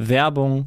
Werbung.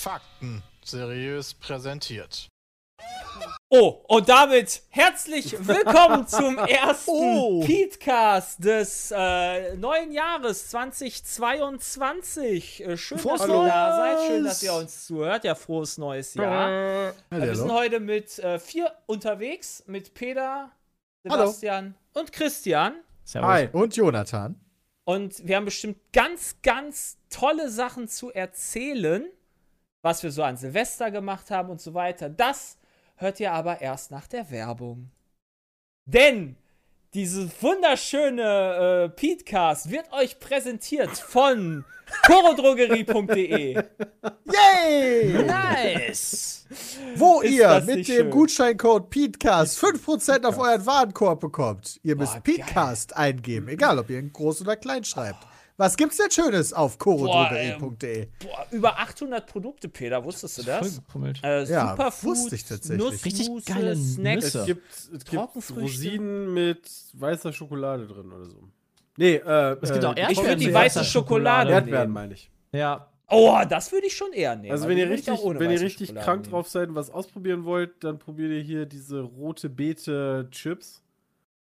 Fakten seriös präsentiert. Oh, und damit herzlich willkommen zum ersten Oh. Petecast des äh, neuen Jahres 2022. Äh, schön, Frohes dass ihr da seid, schön, dass ihr uns zuhört. Ja, frohes neues Jahr. Hallo. Wir sind heute mit äh, vier unterwegs, mit Peter, Sebastian und Christian. Servus. Hi. Und Jonathan. Und wir haben bestimmt ganz, ganz tolle Sachen zu erzählen, was wir so an Silvester gemacht haben und so weiter. Das hört ihr aber erst nach der Werbung. Denn dieses wunderschöne äh, Petecast wird euch präsentiert von chorodrogerie.de. Yay! Nice! Wo Ist ihr mit dem schön? Gutscheincode PETECAST 5% auf euren Warenkorb bekommt. Ihr müsst Boah, PETECAST eingeben, egal ob ihr ihn groß oder klein schreibt. Was gibt's denn Schönes auf chorodrogerie.de? Boah, über 800 Produkte, Peter, wusstest du das? Vollgepummelt. Äh, Ja, Superfood, wusste ich tatsächlich. Richtig Nussmusse, geile Snacks. Nüsse. Es gibt, es gibt. Rosinen mit weißer Schokolade drin oder so. Nee, äh, Es gibt äh, auch Ich würde die Erdbeeren weiße Schokolade Erdbeeren, meine ich. Ja, Oh, das würde ich schon eher nehmen. Also aber wenn ihr richtig, auch ohne wenn ihr richtig Schokolade krank nehmen. drauf seid und was ausprobieren wollt, dann probiert ihr hier diese rote Beete Chips.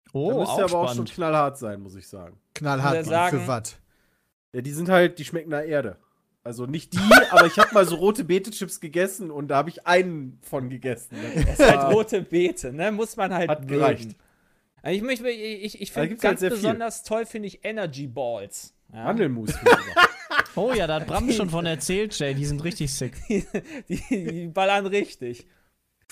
da oh, müsst auch ihr aber auch schon spannend. knallhart sein, muss ich sagen. Knallhart sagen- für was? Ja, die sind halt, die schmecken nach Erde. Also nicht die, aber ich habe mal so rote Beete Chips gegessen und da habe ich einen von gegessen. Es ist halt rote Beete, ne? Muss man halt Hat mögen. gereicht. Also Ich, möchte- ich, ich Da finde gibt's halt ganz sehr viel. besonders toll, finde ich Energy Balls. Ja? Mandelmus. ich. Oh ja, da hat Bram schon von erzählt, Jay. Die sind richtig sick. Die. Die ballern richtig.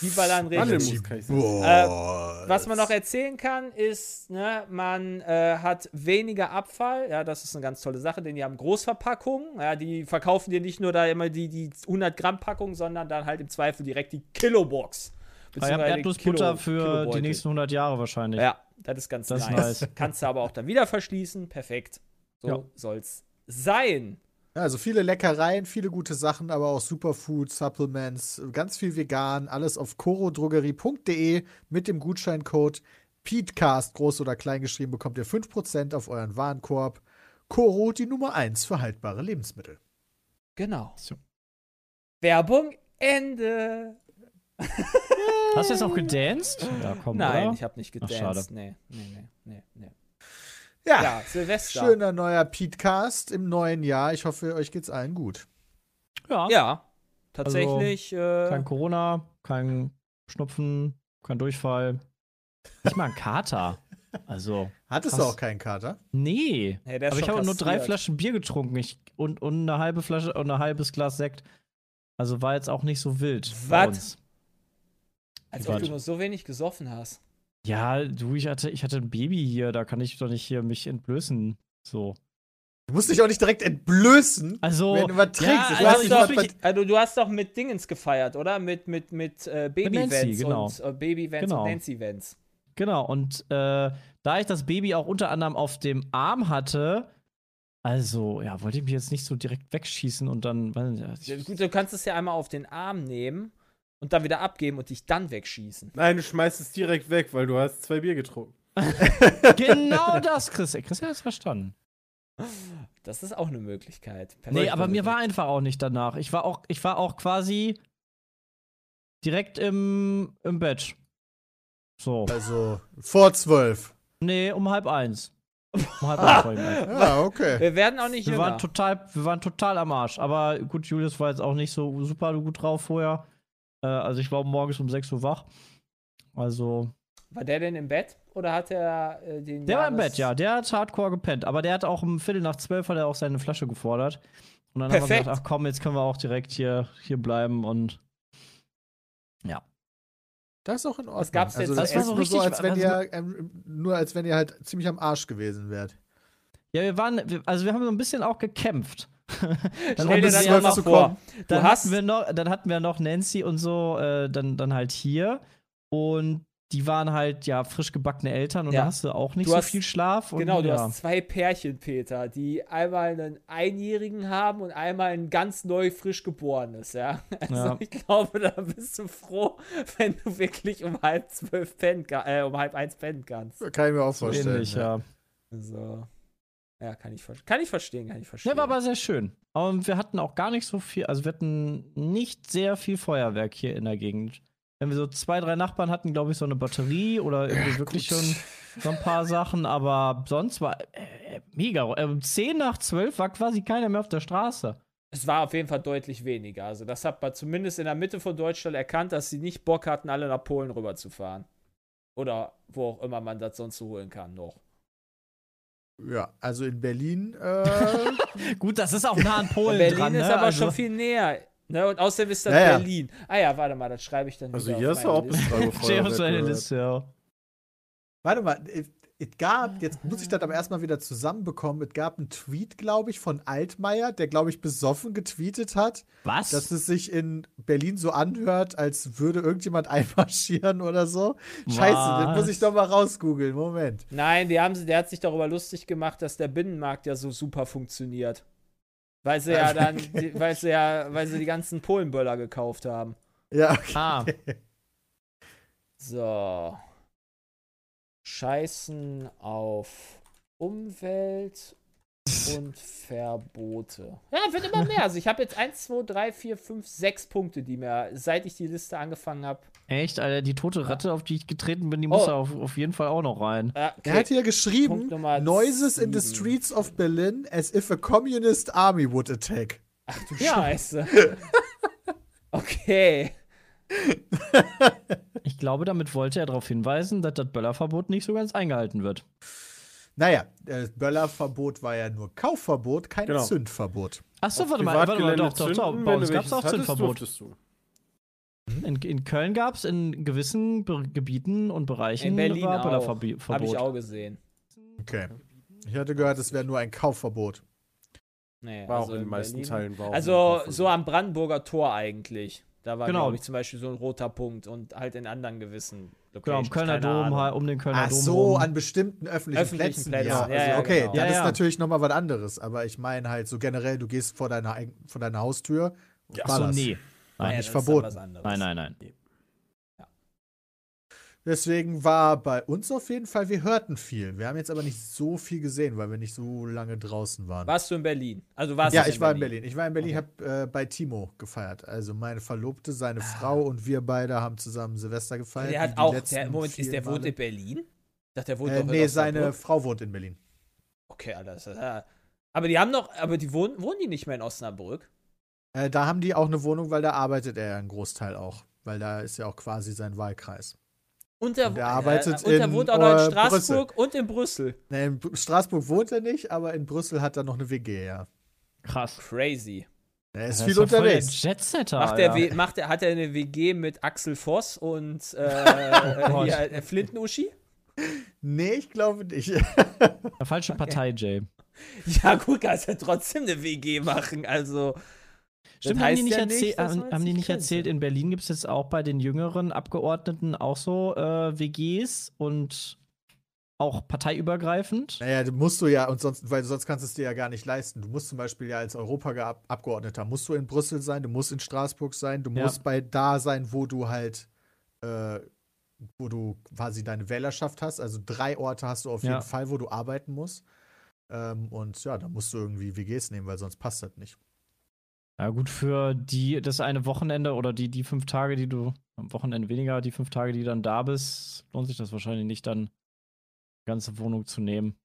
Kann ich sagen. Boah. Was man noch erzählen kann, ist, ne, man äh, hat weniger Abfall. Ja, das ist eine ganz tolle Sache, denn die haben Großverpackungen. Ja, die verkaufen dir nicht nur da immer die, die 100 Gramm Packung, sondern dann halt im Zweifel direkt die Kilobox. Ich habe Erdnussbutter Kilo- für die Kilobeutel. nächsten 100 Jahre wahrscheinlich. Ja, das ist ganz Das ist nice. nice. Kannst du aber auch dann wieder verschließen. Perfekt. So Ja. soll's sein. Also viele Leckereien, viele gute Sachen, aber auch Superfood, Supplements, ganz viel vegan, alles auf chorodrogerie.de mit dem Gutscheincode PETECAST, groß oder klein geschrieben, bekommt ihr 5% auf euren Warenkorb. Coro, die Nummer 1 für haltbare Lebensmittel. Genau. So. Werbung Ende. Hast du jetzt auch gedanced? Ja, komm, Nein, oder? ich habe nicht Ach, gedanced. schade. nee, nee, nee, nee, nee. Ja, Ja, Silvester. schöner neuer PETECAST im neuen Jahr. Ich hoffe, euch geht's allen gut. Ja. Ja, tatsächlich. Kein äh, Corona, kein Schnupfen, kein Durchfall. Nicht mal ein Kater. Also, Hattest Krass. du auch keinen Kater? nee. Ist Aber ich habe nur drei. Flaschen Bier getrunken ich, und, und eine halbe Flasche und ein halbes Glas Sekt. Also war jetzt auch nicht so wild. Was? als ob du nur so wenig gesoffen hast. Ja, du, ich hatte, ich hatte ein Baby hier, da kann ich doch nicht hier mich entblößen. So. Du musst dich auch nicht direkt entblößen, Also, wenn du überträgst. ja, ich Du weiß hast, doch, was also, du hast doch mit Dingens gefeiert, oder? Mit, mit, mit äh, Baby Nancy, Vans genau. und äh, Baby Vans Genau. und Nancy Vans. Genau, und äh, da ich das Baby auch unter anderem auf dem Arm hatte, also, ja, wollte ich mich jetzt nicht so direkt wegschießen und dann, weiß nicht, Ja, Gut, du kannst es ja einmal auf den Arm nehmen und dann wieder abgeben und dich dann wegschießen. Nein, du schmeißt es direkt weg, weil du hast zwei Bier getrunken. genau das, Chris. Chris hat es verstanden. Das ist auch eine Möglichkeit. Nee, Perfekt. aber mir war einfach auch nicht danach. Ich war auch, ich war auch quasi direkt im, im Bett. So. Also vor zwölf. Nee, um halb eins. Um halb eins war ich im Bett. Ja, okay. Wir werden auch nicht Wir jünger. waren, total, wir waren total am Arsch. Aber gut, Julius war jetzt auch nicht so super gut drauf vorher. Äh, also ich war morgens um 6 Uhr wach. Also. War der denn im Bett? Oder hat er äh, den Der war im Bett, ja. Der hat hardcore gepennt. Aber der hat auch um Viertel nach zwölf hat er auch seine Flasche gefordert. Und dann haben wir Perfekt. gesagt, ach komm, jetzt können wir auch direkt hier, hier bleiben und ja. Das ist auch in Ordnung. Was gab's also, das war so richtig, so, als wenn Also- ihr, ähm, nur als wenn ihr halt ziemlich am Arsch gewesen wärt. Ja, wir waren, also wir haben so ein bisschen auch gekämpft. Dann Stell dir wir das ja mal vor. dann hast hatten wir noch, dann hatten wir noch Nancy und so, äh, dann, dann halt hier. Und die waren halt ja frisch gebackene Eltern und Ja. da hast du auch nicht Du so hast- viel Schlaf. Und, Genau, du ja. hast zwei Pärchen, Peter, die einmal einen Einjährigen haben und einmal ein ganz neu frisch geborenes, ja. Also Ja. ich glaube, da bist du froh, wenn du wirklich um halb zwölf pennen, äh, um halb eins pennen kannst. Kann ich mir auch so vorstellen. ähnlich, ja. Also, ja, kann ich, kann ich verstehen, kann ich verstehen. Ja, war aber sehr schön. Und wir hatten auch gar nicht so viel, also wir hatten nicht sehr viel Feuerwerk hier in der Gegend. Wenn wir so zwei, drei Nachbarn hatten, glaube ich, so eine Batterie oder irgendwie wirklich schon so ein paar Sachen, aber sonst war äh, mega. Äh, um 10 nach 12 war quasi keiner mehr auf der Straße. Es war auf jeden Fall deutlich weniger. Also, das hat man zumindest in der Mitte von Deutschland erkannt, dass sie nicht Bock hatten, alle nach Polen rüberzufahren. Oder wo auch immer man das sonst so holen kann noch. Ja, also in Berlin, äh, Gut, das ist auch nah an Polen Berlin dran, ist ne? aber also, schon viel näher. Ne? Und außerdem ist das Ja, ja. Berlin. Ah ja, warte mal, das schreibe ich dann Also hier meine auch bis Liste. 3 Uhr Steht auf seine Feuerwerk Liste, ja. warte mal, es, gab, jetzt muss ich das aber erstmal wieder zusammenbekommen, es gab einen Tweet, glaube ich, von Altmaier, der, glaube ich, besoffen getweetet hat, Was? dass es sich in Berlin so anhört, als würde irgendjemand einmarschieren oder so. Scheiße, das Was? muss ich doch mal rausgoogeln, Moment. Nein, die haben, sie- der hat sich darüber lustig gemacht, dass der Binnenmarkt ja so super funktioniert. Weil sie ja dann, weil sie ja, weil sie die ganzen Polenböller gekauft haben. Ja, okay. ah, So. Scheißen auf Umwelt und Verbote. Ja, wird immer mehr. Also ich habe jetzt 1, 2, 3, 4, 5, 6 Punkte, die mir, seit ich die Liste angefangen habe. echt, Alter, die tote Ratte, auf die ich getreten bin, die muss Oh. da auf, auf jeden Fall auch noch rein. Ah, Er okay. hat hier geschrieben, Noises in the streets of Berlin as if a communist army would attack. Ach du Ja. Scheiße. Okay. Ich glaube, damit wollte er darauf hinweisen, dass das Böllerverbot nicht so ganz eingehalten wird. Naja, das Böllerverbot war ja nur Kaufverbot, kein Genau. Zündverbot. Achso, warte mal, warte mal, doch, doch, doch. Bei uns gab es auch Zündverbot. du. In, in Köln gab es in gewissen Be Gebieten und Bereichen In Berlin war auch. Böllerverbot. Habe ich auch gesehen. Okay. Ich hatte gehört, es wäre nur ein Kaufverbot. Nee, War also auch in den meisten Berlin- Teilen. War auch Also so am Brandenburger Tor eigentlich. Da war, Genau. glaube ich, zum Beispiel so ein roter Punkt und halt in anderen gewissen Genau, um Locations. Kölner keine Dom, Ahnung. halt, um den Kölner Ach Dom. so, rum. an bestimmten öffentlichen, Öffentlichen Plätzen. Plätzen, Ja, ja, also, ja, okay, genau. das Ja, ist ja. natürlich nochmal was anderes. Aber ich meine halt so generell, du gehst vor deiner, vor deiner Haustür. und Ach so, nee. Ja, Nein, das nicht ist dann verboten. nein, nein, nein. Deswegen war bei uns auf jeden Fall, wir hörten viel. Wir haben jetzt aber nicht so viel gesehen, weil wir nicht so lange draußen waren. Warst du in Berlin? Also warst ja, ich war in Berlin. Ich war in Berlin, habe äh, bei Timo gefeiert. Also meine Verlobte, seine Frau und wir beide haben zusammen Silvester gefeiert. Der hat auch, der, Moment, ist der wohnt in Berlin? Ich dachte, der wohnt Äh, in nee, seine. Frau wohnt in Berlin. Okay, ist, ja. Aber die haben noch, aber die wohnen, wohnen die nicht mehr in Osnabrück? Äh, da haben die auch eine Wohnung, weil da arbeitet er ja einen Großteil auch. Weil da ist ja auch quasi sein Wahlkreis. Und der, Und der arbeitet äh, und der in, wohnt auch noch in äh, Straßburg und in Brüssel. Nee, in Straßburg wohnt er nicht, aber in Brüssel hat er noch eine WG, ja. Krass. Crazy. Er ist Das viel unterwegs. Jetsetter. Macht der, Alter. W- macht der, hat er eine WG mit Axel Voss und äh, Gott. hier, äh, Flinten-Uschi? Nee, ich glaube nicht. Falsche Partei, Jay. Ja, gut, kannst ja trotzdem eine WG machen. Also. Stimmt, das haben die nicht, ja erzählt, dass haben, die nicht erzählt, in Berlin gibt es jetzt auch bei den jüngeren Abgeordneten auch so äh, WGs und auch parteiübergreifend. Naja, du musst du ja, und sonst, weil sonst kannst du es dir ja gar nicht leisten. Du musst zum Beispiel ja als Europaabgeordneter, musst du in Brüssel sein, du musst in Straßburg sein, du Ja. musst bei da sein, wo du halt, äh, wo du quasi deine Wählerschaft hast. Also drei Orte hast du auf Ja. jeden Fall, wo du arbeiten musst. Ähm, und ja, da musst du irgendwie WGs nehmen, weil sonst passt das nicht. Ja, gut, für die, das eine Wochenende oder die, die fünf Tage, die du, am Wochenende weniger, die fünf Tage, die dann da bist, lohnt sich das wahrscheinlich nicht, dann die ganze Wohnung zu nehmen.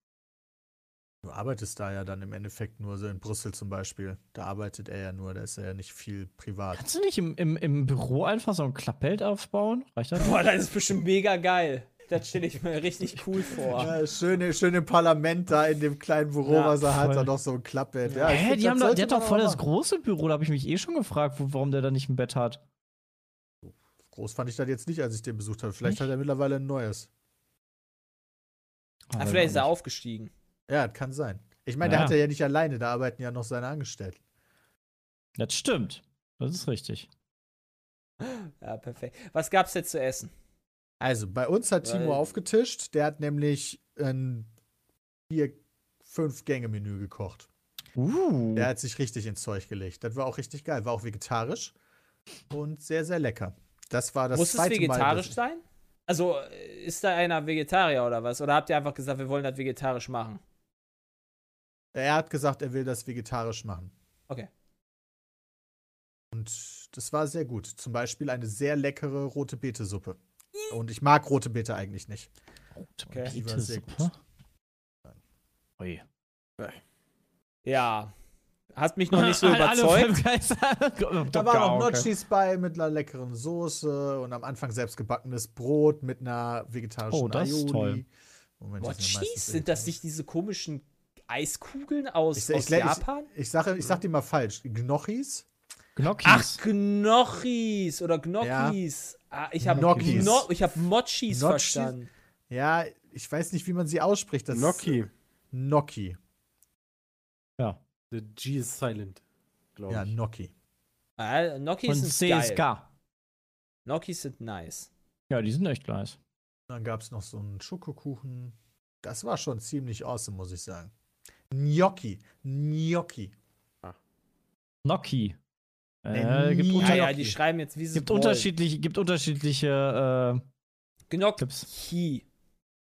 Du arbeitest da ja dann im Endeffekt nur so in Brüssel zum Beispiel. Da arbeitet er ja nur, da ist er ja nicht viel privat. Kannst du nicht im, im, im Büro einfach so ein Klappbild aufbauen? Reicht das? Boah, das ist bestimmt mega geil. Das stelle ich mir richtig cool vor. Ja, schön, schön im Parlament da in dem kleinen Büro, Ja, was er hat, voll. da noch so ein Klappbett. Ja, ich Hä, find, die haben da, der hat doch voll das große Büro, da habe ich mich eh schon gefragt, wo, warum der da nicht ein Bett hat. Groß fand ich das jetzt nicht, als ich den besucht habe. Vielleicht hat er mittlerweile ein neues. Ah, vielleicht ist er aufgestiegen. Ja, das kann sein. Ich meine, der Ja. hat er ja nicht alleine, da arbeiten ja noch seine Angestellten. Das stimmt. Das ist richtig. Ja, perfekt. Was gab's jetzt zu essen? Also, bei uns hat Timo Weil- aufgetischt. Der hat nämlich ein vier, fünf Gänge-Menü gekocht. Uh. Der hat sich richtig ins Zeug gelegt. Das war auch richtig geil. War auch vegetarisch und sehr, sehr lecker. Das war das Muss es zweite vegetarisch Mal. sein? Also, äh, ist da einer Vegetarier oder was? Oder habt ihr einfach gesagt, wir wollen das vegetarisch machen? Er hat gesagt, er will das vegetarisch machen. Okay. Und das war sehr gut. Zum Beispiel eine sehr leckere rote Beete-Suppe. Und ich mag rote Beete eigentlich nicht. Okay. War sehr gut. Suppe. Ui. Ja. Hast mich noch nicht so überzeugt. Da waren noch Notchis bei mit einer leckeren Soße und am Anfang selbst gebackenes Brot mit einer vegetarischen Oh, das ist Aioli. toll. Moment, die sind das nicht diese komischen Eiskugeln aus, Ich, aus ich, ich, Japan? ich, sage, ich sag dir mal falsch. Gnocchis? Gnocchis. Ach, Gnocchis oder Gnocchis. Ah, ich habe Gnocchis. no, ich hab Mochis Notchis? verstanden. Ja, ich weiß nicht, wie man sie ausspricht. Das Gnocchi. Gnocchi. ja. The G is silent, glaube Ja, ich. Gnocchi. Ah, Gnocchis Von sind geil. CSK. Gnocchis sind nice. Ja, die sind echt nice. Dann gab es noch so einen Schokokuchen. Das war schon ziemlich awesome, muss ich sagen. Gnocchi. Gnocchi. Gnocchi. Äh, gibt, Ja, ja, die schreiben jetzt, wie sie gibt unterschiedliche, gibt unterschiedliche äh. Gnocchi.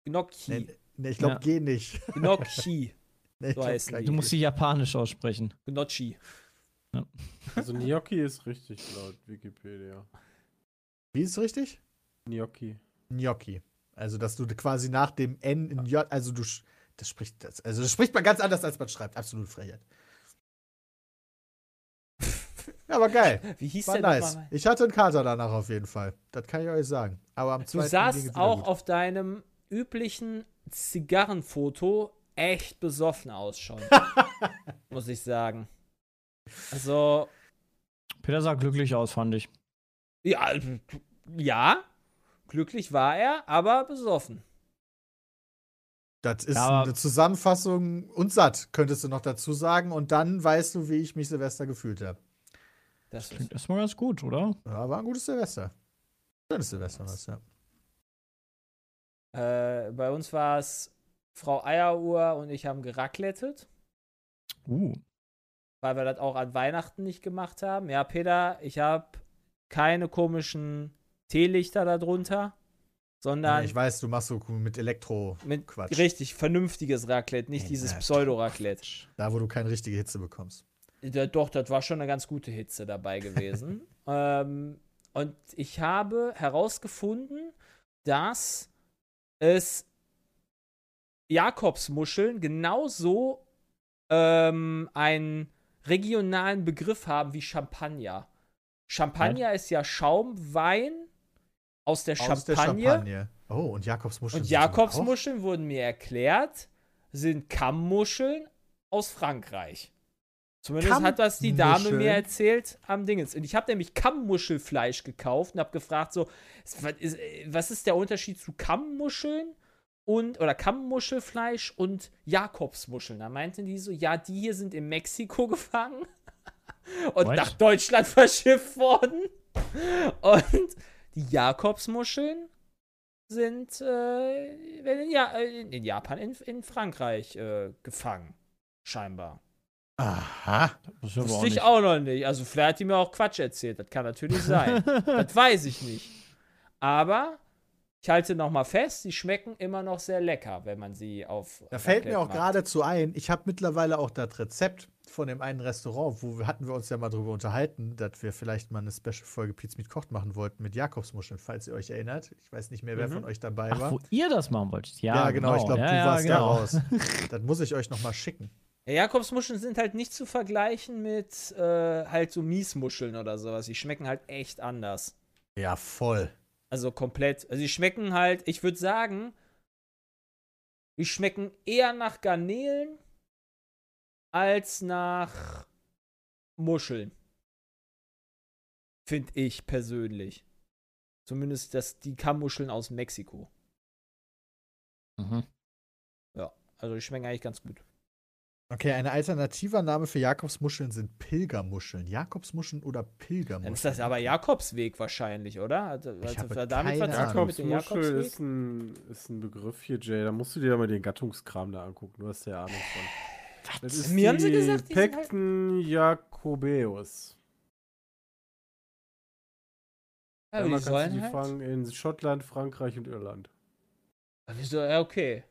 Gnocchi. Nee, nee, ich glaube, Ja. geh nicht. Gnocchi. Nee, So die. Du musst sie japanisch aussprechen. Gnocchi. Also Gnocchi ist richtig laut Wikipedia. Wie ist es richtig? Gnocchi. Gnocchi. Also, dass du quasi nach dem N in J, also du, das spricht, das, also das spricht man ganz anders, als man schreibt. Absolut Frechheit. Ja, aber geil. Wie hieß War der nice. nochmal? Ich hatte einen Kater danach auf jeden Fall. Das kann ich euch sagen. Aber am Du wieder auch gut. auf deinem üblichen Zigarrenfoto echt besoffen aus schon. muss ich sagen. Also, Peter sah glücklich aus, fand ich. ja, ja, glücklich war er, aber besoffen. Das ist Ja, aber- eine Zusammenfassung und satt, könntest du noch dazu sagen. Und dann weißt du, wie ich mich Silvester gefühlt habe. Das ist, Klingt erstmal ganz gut, oder? Ja, war ein gutes Silvester. Schönes Silvester was, ja. äh, bei uns war es Frau Eieruhr und ich haben geraclettet, Uh. weil wir das auch an Weihnachten nicht gemacht haben. Ja, Peter, ich habe keine komischen Teelichter darunter, sondern Ich weiß, du machst so mit Elektro mit Quatsch. richtig vernünftiges Raclette, nicht Ja, dieses. Pseudo-Raclette. Da, wo du keine richtige Hitze bekommst. Da, doch, das war schon eine ganz gute Hitze dabei gewesen. ähm, und ich habe herausgefunden, dass es Jakobsmuscheln genauso ähm, einen regionalen Begriff haben wie Champagner. Champagner ist ja Schaumwein aus der Aus der Champagne. Champagne. Oh, und Jakobsmuscheln. Und Jakobsmuscheln wurden mir erklärt, sind Kammmuscheln aus Frankreich. Zumindest hat das die Dame mir erzählt am Dingens. Und ich habe nämlich Kammmuschelfleisch gekauft und habe gefragt so, was ist, was ist der Unterschied zu Kammmuscheln und oder Kammmuschelfleisch und Jakobsmuscheln? Da meinten die so, ja, die hier sind in Mexiko gefangen und What? nach Deutschland verschifft worden. Und die Jakobsmuscheln sind äh, in, ja äh, in Japan, in, in Frankreich äh, gefangen. Scheinbar. Aha. Das ist aber Wusste auch ich auch noch nicht. Also vielleicht hat die mir auch Quatsch erzählt. Das kann natürlich sein. das weiß ich nicht. Aber ich halte noch mal fest, die schmecken immer noch sehr lecker, wenn man sie auf. Da fällt mir Raclette auch geradezu ein, ich habe mittlerweile auch das Rezept von dem einen Restaurant, wo wir, hatten wir uns ja mal drüber unterhalten, dass wir vielleicht mal eine Special-Folge Pizza mit Kocht machen wollten mit Jakobsmuscheln, falls ihr euch erinnert. Ich weiß nicht mehr, wer Mhm. von euch dabei Ach, war. wo ihr das machen wolltet. Ja, Ja, genau, ich glaube, ja, du ja, warst genau. da raus. das muss ich euch noch mal schicken. Ja, Jakobsmuscheln sind halt nicht zu vergleichen mit äh, halt so Miesmuscheln oder sowas. Die schmecken halt echt anders. Ja, voll. Also komplett. Also die schmecken halt, ich würde sagen, die schmecken eher nach Garnelen als nach Muscheln. Finde ich persönlich. Zumindest das, die Kammmuscheln aus Mexiko. Mhm. Ja, also die schmecken eigentlich ganz gut. Okay, ein alternativer Name für Jakobsmuscheln sind Pilgermuscheln. Jakobsmuscheln oder Dann Pilgermuscheln? ist das aber Jakobsweg wahrscheinlich, oder? Also, Ich also habe damit keine Jakobsmuschel Jakobsweg? ist ein, ist ein Begriff hier, Jay. Da musst du dir mal den Gattungskram da angucken. Du hast ja Ahnung von. Das ist Mir haben sie gesagt, die sind halt- Pecten Jacobeus. Ja, Einmal die kannst du sollen die halt. fangen in Schottland, Frankreich und Irland. Wieso? Ja, okay.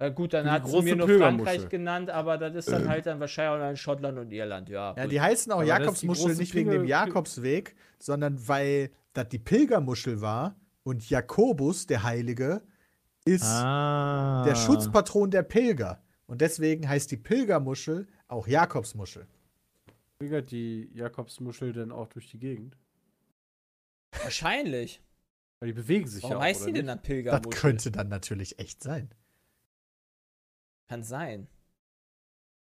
Ja, gut, dann hat sie mir nur. Frankreich genannt, aber das ist dann halt dann wahrscheinlich auch in Schottland und Irland, ja. Ja, gut. die heißen auch Aber das große nicht wegen dem Jakobsweg, sondern weil das die Pilgermuschel war und Jakobus, der Heilige, ist Ah. der Schutzpatron der Pilger. Und deswegen heißt die Pilgermuschel auch Jakobsmuschel. Pilgert die Jakobsmuschel denn auch durch die Gegend? Wahrscheinlich. Weil die bewegen sich Warum ja auch, heißt oder die denn dann Das Pilgermuschel? könnte dann natürlich echt sein. Kann sein.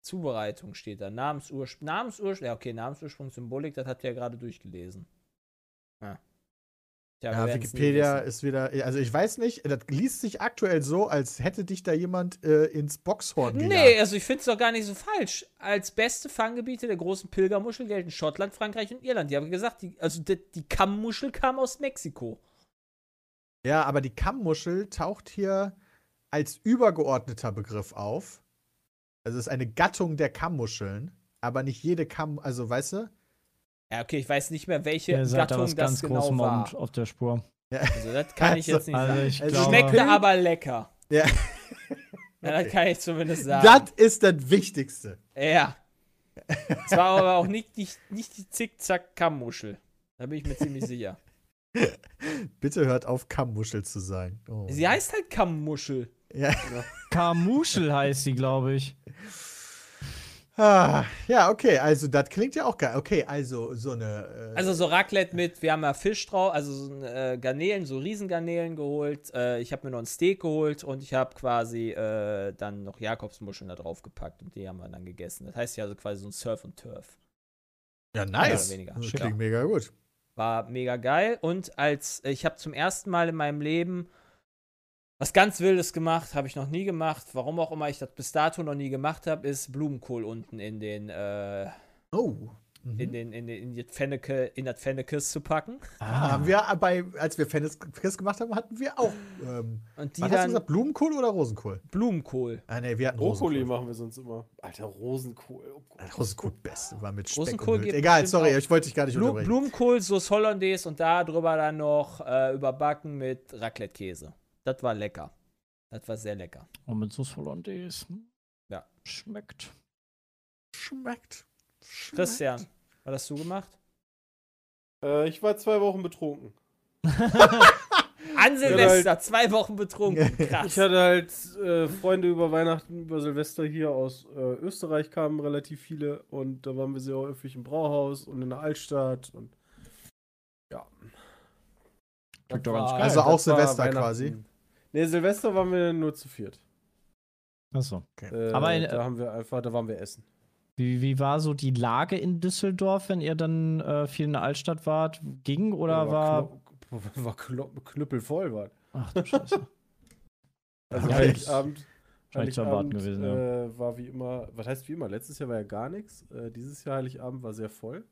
Zubereitung steht da. Namensursprung. Namensursprung. Ja, okay, Namensursprung, Symbolik, das habt ihr ja gerade durchgelesen. Ja. Tja, Ja, Wikipedia ist wieder, also ich weiß nicht, das liest sich aktuell so, als hätte dich da jemand äh, ins Boxhorn gejagt. Nee, also ich finde es doch gar nicht so falsch. Als beste Fanggebiete der großen Pilgermuschel gelten Schottland, Frankreich und Irland. Die haben gesagt, die, also die, die Kammmuschel kam aus Mexiko. Ja, aber die Kammmuschel taucht hier als übergeordneter Begriff auf. Also es ist eine Gattung der Kammmuscheln, aber nicht jede Kamm, also weißt du? Ja, okay, ich weiß nicht mehr, welche Ihr seid da Gattung was das ganz genau Großem war. auf der Spur. Also das kann ich Also- jetzt nicht Also sagen. ich Also glaube, Schmeckte aber lecker. Ja. Ja, das kann ich zumindest sagen. Das ist das Wichtigste. Ja. Es war aber auch nicht die, nicht die Zickzack-Kammmuschel. Da bin ich mir ziemlich sicher. Bitte hört auf, Kammmuschel zu sagen. Oh. Sie heißt halt Kammmuschel. Ja. Kamuschel heißt sie, glaube ich. Ah, ja, okay, also das klingt ja auch geil. Okay, also so eine. Äh, Also so Raclette mit, wir haben ja Fisch drauf, also so äh, Garnelen, so Riesengarnelen geholt. Äh, ich habe mir noch ein Steak geholt und ich habe quasi äh, dann noch Jakobsmuscheln da drauf gepackt und die haben wir dann gegessen. Das heißt ja also quasi so ein Surf und Turf. ja, mehr nice. oder weniger. Das klingt mega gut. War mega geil. Und als ich habe zum ersten Mal in meinem Leben was ganz Wildes gemacht, habe ich noch nie gemacht. Warum auch immer ich das bis dato noch nie gemacht habe, ist Blumenkohl unten in den, äh, Oh. Mhm. in den, in den, in die Fenneke, in das Fennekes zu packen. Ah, haben wir bei, als wir Fennis gemacht haben, hatten wir auch. Ähm, Und die was hast du dann gesagt, Blumenkohl oder Rosenkohl? Blumenkohl. Ah, nee, wir hatten Brokkoli Rosenkohl. machen wir sonst immer. Alter, Rosenkohl. Oh. Ah, Rosenkohl best, war mit Speck Rosenkohl gibt Egal, sorry, ich wollte dich gar nicht Blu unterbrechen. Blumenkohl, Sauce Hollandaise und da drüber dann noch äh, überbacken mit Raclette-Käse. Das war lecker. Das war sehr lecker. Und mit Sauce Hollandaise. hm? Ja. Schmeckt. Schmeckt. Schmeckt. Christian, was hast du gemacht? Äh, ich war zwei Wochen betrunken. An Silvester, zwei Wochen betrunken. Krass. Ich hatte halt äh, Freunde über Weihnachten, über Silvester hier aus äh, Österreich kamen relativ viele und da waren wir sehr häufig im Brauhaus und in der Altstadt und ja. Klingt doch ganz geil. Also auch Silvester quasi. Nee, Silvester waren wir nur zu viert. Achso. Äh, Aber in- da haben wir einfach, da waren wir essen. Wie, wie war so die Lage in Düsseldorf, wenn ihr dann äh, viel in der Altstadt wart? Ging oder war. Kno- war knüppelvoll war. Ach du Scheiße. Also Okay. Heiligabend, Heiligabend, gewesen, ja. äh, war wie immer, was heißt wie immer? Letztes Jahr war ja gar nichts. Äh, dieses Jahr Heiligabend war sehr voll.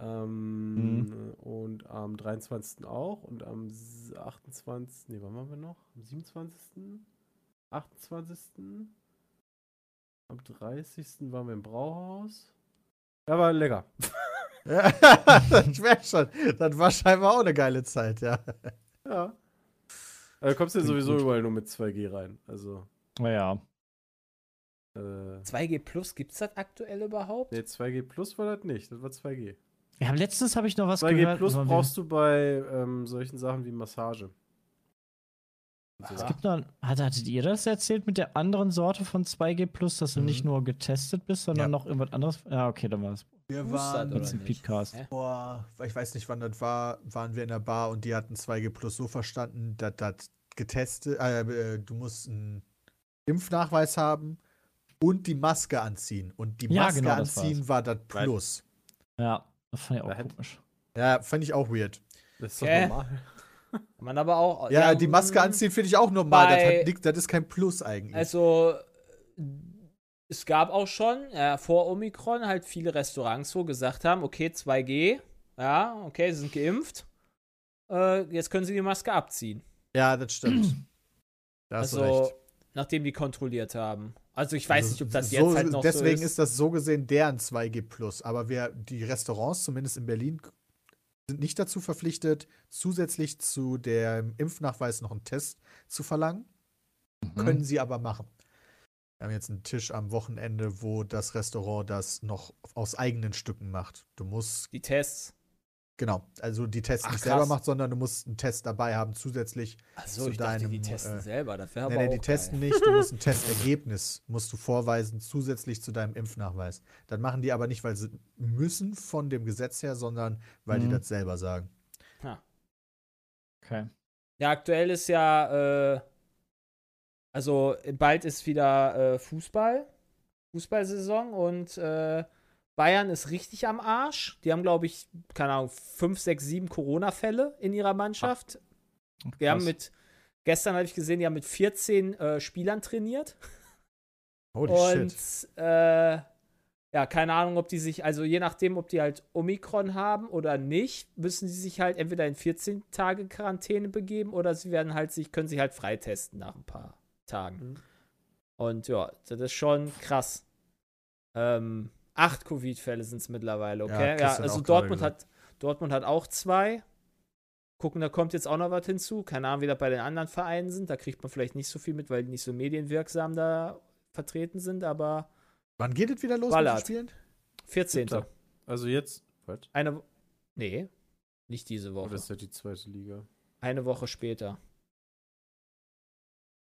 Ähm, Und am 23. auch. Und am s- 28. Nee, wann waren wir noch? Am 27. 28. Am 30. waren wir im Brauhaus. Ja, war lecker. Ja, ich merke schon. Das war scheinbar auch eine geile Zeit, ja. Ja. Also kommst du ja sowieso gut. überall nur mit 2G rein. Also, Naja. äh, 2G Plus, gibt's das aktuell überhaupt? nee, 2G Plus war das nicht. Das war 2G. Ja, letztens habe ich noch was 2G gehört. Plus aber wir- brauchst du bei ähm, solchen Sachen wie Massage. So. Es gibt noch, hat, hattet ihr das erzählt mit der anderen Sorte von 2G Plus, dass du Mhm. nicht nur getestet bist, sondern Ja. noch irgendwas anderes? Ja, okay, dann war es. Wir waren ein nicht? Podcast. Boah, ich weiß nicht, wann das war, waren wir in der Bar und die hatten 2G Plus so verstanden, dass das getestet, äh, äh, du musst einen Impfnachweis haben und die Maske anziehen. Und die Ja, Maske genau, das anziehen war das Plus. Ja, das fand ich auch Da hätte- komisch. Ja, fand ich auch weird. Das ist doch Okay. normal. Kann man aber auch. Ja, die Maske mm, anziehen finde ich auch normal. Das, hat nix, das ist kein Plus eigentlich. Also, es gab auch schon äh, vor Omikron halt viele Restaurants, wo gesagt haben: Okay, 2G, ja, okay, sie sind geimpft. Äh, jetzt können sie die Maske abziehen. ja, das stimmt. Da hast du also, recht. nachdem die kontrolliert haben. Also, ich weiß Also nicht, ob das so, jetzt halt noch Deswegen so ist. das so gesehen deren 2G Plus. Aber wir, die Restaurants, zumindest in Berlin, sind nicht dazu verpflichtet, zusätzlich zu dem Impfnachweis noch einen Test zu verlangen. Mhm. Können sie aber machen. Wir haben jetzt einen Tisch am Wochenende, wo das Restaurant das noch aus eigenen Stücken macht. Du musst, die Tests. Genau, also die Tests Ach, nicht selber krass. macht, sondern du musst einen Test dabei haben, zusätzlich. Achso, Zu ich dachte, die deinem, testen äh, selber. Das wäre Nee, aber nee, die testen nicht, du musst ein Testergebnis musst du vorweisen, zusätzlich zu deinem Impfnachweis. Das machen die aber nicht, weil sie müssen von dem Gesetz her, sondern weil die Mhm. das selber sagen. Okay. Ja, aktuell ist ja, äh, also bald ist wieder äh, Fußball, Fußballsaison und äh, Bayern ist richtig am Arsch. Die haben, glaube ich, keine Ahnung, fünf, sechs, sieben Corona-Fälle in ihrer Mannschaft. Die haben mit, gestern habe ich gesehen, die haben mit 14 äh, Spielern trainiert. Holy und shit. äh, ja, keine Ahnung, ob die sich, also je nachdem, ob die halt Omikron haben oder nicht, müssen sie sich halt entweder in 14 Tage Quarantäne begeben oder sie werden halt sich, können sich halt freitesten nach ein paar Tagen. Mhm. Und ja, das ist schon krass. Ähm, acht Covid-Fälle sind es mittlerweile, Ja, okay? Ja, Christian also Dortmund hat, Dortmund hat auch zwei. Gucken, da kommt jetzt auch noch was hinzu. Keine Ahnung, wie das bei den anderen Vereinen sind. Da kriegt man vielleicht nicht so viel mit, weil die nicht so medienwirksam da vertreten sind, aber Wann geht es wieder los Ballert. mit den Spielen? 14. Siebter. Also jetzt. Was? Eine. Nee, nicht diese Oder Woche. ist ja die zweite Liga? Eine Woche später.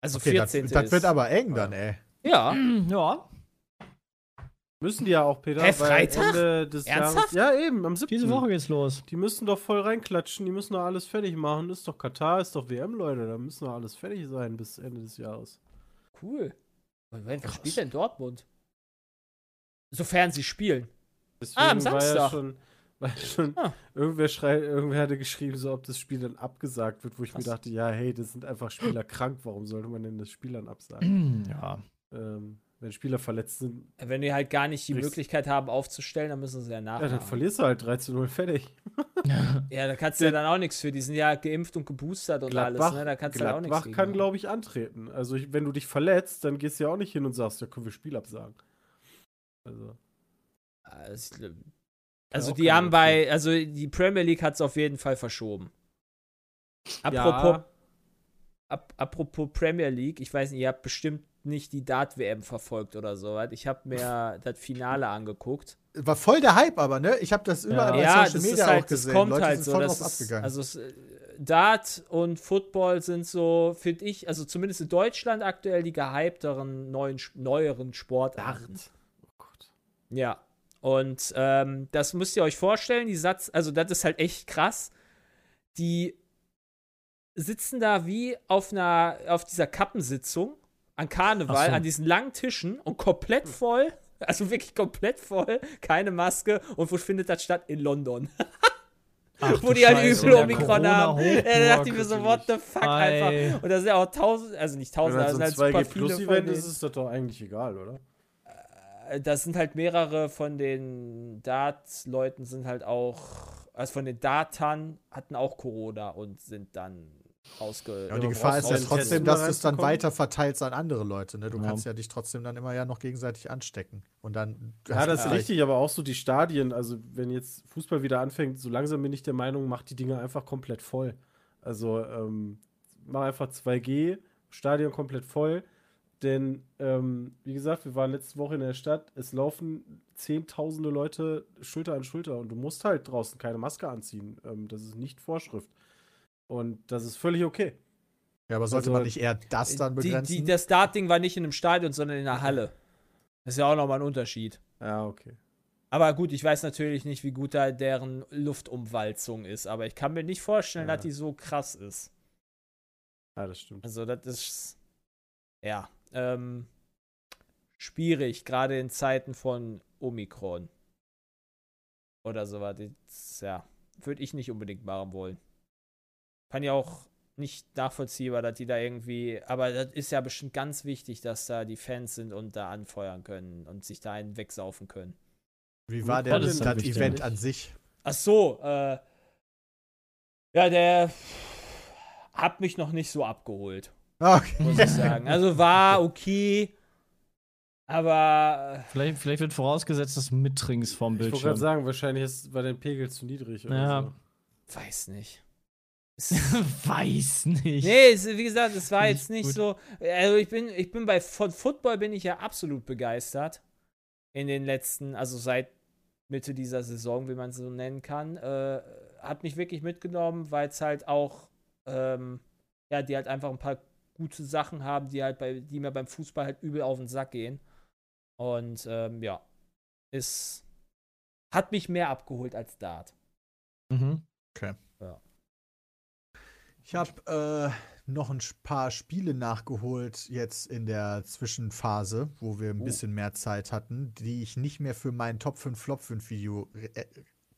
Also Okay, das, 14. das wird ist- aber eng dann, ey. Ja, Ja, Müssen die ja auch, Peter. Hä, weil Freitag? Ende des Ernsthaft? Jahres. Ja, eben, am 7. diese Woche geht's los. Die müssen doch voll reinklatschen, die müssen doch alles fertig machen. Ist doch Katar, ist doch WM, Leute. Da müssen doch alles fertig sein bis Ende des Jahres. cool. Moment, wer Krass. spielt denn Dortmund? Sofern sie spielen. Deswegen Ah, am war ja Samstag. schon, war ja schon Ah. irgendwer schreit, irgendwer hatte geschrieben, so ob das Spiel dann abgesagt wird, wo ich Krass. mir dachte, ja, hey, das sind einfach Spieler krank, warum sollte man denn das Spiel dann absagen? Ja. ähm, wenn Spieler verletzt sind, Wenn die halt gar nicht die Möglichkeit haben, aufzustellen, dann müssen sie ja ja, nachmachen. dann verlierst du halt 3 zu 0 fertig. Ja, da kannst du ja dann auch nichts für. Die sind ja geimpft und geboostert und Gladbach, alles, ne? Da kannst du ja auch nichts Gladbach kann, glaube ich, antreten. Also ich, wenn du dich verletzt, dann gehst du ja auch nicht hin und sagst, ja, können wir Spiel absagen. Also, Also, also die haben bei, also die Premier League hat es auf jeden Fall verschoben. Apropos, Ja. ap apropos Premier League, ich weiß nicht, ihr habt bestimmt nicht die Dart-WM verfolgt oder so. Ich habe mir das Finale angeguckt. War voll der Hype aber, ne? Ich habe das überall bei ja, Social das ist Media halt, auch gesehen. das kommt Leute halt sind so. voll drauf ist, abgegangen. also es, äh, Dart und Football sind so, finde ich, also zumindest in Deutschland aktuell die gehypteren, neuen, neueren Sportarten. Dart. Oh Gott. Ja. Und ähm, das müsst ihr euch vorstellen, die Satz, also das ist halt echt krass. Die sitzen da wie auf einer, auf dieser Kappensitzung an Karneval, so. an diesen langen Tischen und komplett voll, also wirklich komplett voll, keine Maske. Und wo findet das statt? In London. Ach, wo die halt Scheiße, übel Omikron haben. Ja, da dachte ich mir so, what the fuck Ei. einfach. Und da sind ja auch tausend, also nicht tausend, da das sind so halt ein super 2G viele Plus von Event denen. ist, ist das doch eigentlich egal, oder? äh, das sind halt mehrere von den Dart-Leuten sind halt auch, also von den Datern hatten auch Corona und sind dann rausge. Ja, und die aber Gefahr ist ja trotzdem, dass da du es dann weiter verteilst an andere Leute. Ne? Du Ja. kannst ja dich trotzdem dann immer ja noch gegenseitig anstecken. Und dann. Ja, das ist richtig, aber auch so die Stadien, also wenn jetzt Fußball wieder anfängt, so langsam bin ich der Meinung, macht die Dinger einfach komplett voll. Also ähm, mach einfach 2G, Stadion komplett voll. Denn, ähm, wie gesagt, wir waren letzte Woche in der Stadt, es laufen zehntausende Leute Schulter an Schulter und du musst halt draußen keine Maske anziehen. Ähm, das ist nicht Vorschrift. Und das ist völlig okay. Ja, aber sollte Also, man nicht eher das dann die, begrenzen? die, das Dart-Ding war nicht in einem Stadion, sondern in einer Halle. Das ist ja auch nochmal ein Unterschied. Ja, okay. Aber gut, ich weiß natürlich nicht, wie gut da deren Luftumwalzung ist, aber ich kann mir nicht vorstellen, Ja. dass die so krass ist. Ja, das stimmt. Also, das ist. Ja. Ähm, schwierig, gerade in Zeiten von Omikron. Oder sowas. Ja, würde ich nicht unbedingt machen wollen. Kann ja auch nicht nachvollziehbar, dass die da irgendwie. Aber das ist ja bestimmt ganz wichtig, dass da die Fans sind und da anfeuern können und sich da einen wegsaufen können. Wie war denn das das. Event an sich? Ach so, äh. Ja, der hat mich noch nicht so abgeholt, Okay. muss ich sagen. Also war okay, aber Vielleicht, vielleicht wird vorausgesetzt, dass du mittrinkst vorm Ich wollte Bildschirm. gerade sagen, wahrscheinlich ist, war dein Pegel zu niedrig oder Ja. so. weiß nicht. Weiß nicht. Nee, es, wie gesagt, es war Nicht jetzt nicht gut. so. Also ich bin, ich bin bei von Football bin ich ja absolut begeistert. In den letzten, also seit Mitte dieser Saison, wie man es so nennen kann, äh, hat mich wirklich mitgenommen, weil es halt auch, ähm, ja, die halt einfach ein paar gute Sachen haben, die halt bei, die mir beim Fußball halt übel auf den Sack gehen. Und ähm, ja, ist, hat mich mehr abgeholt als Dart. Mhm. Ich habe äh, noch ein paar Spiele nachgeholt jetzt in der Zwischenphase, wo wir ein Oh. bisschen mehr Zeit hatten, die ich nicht mehr für mein Top 5 Flop 5 Video äh,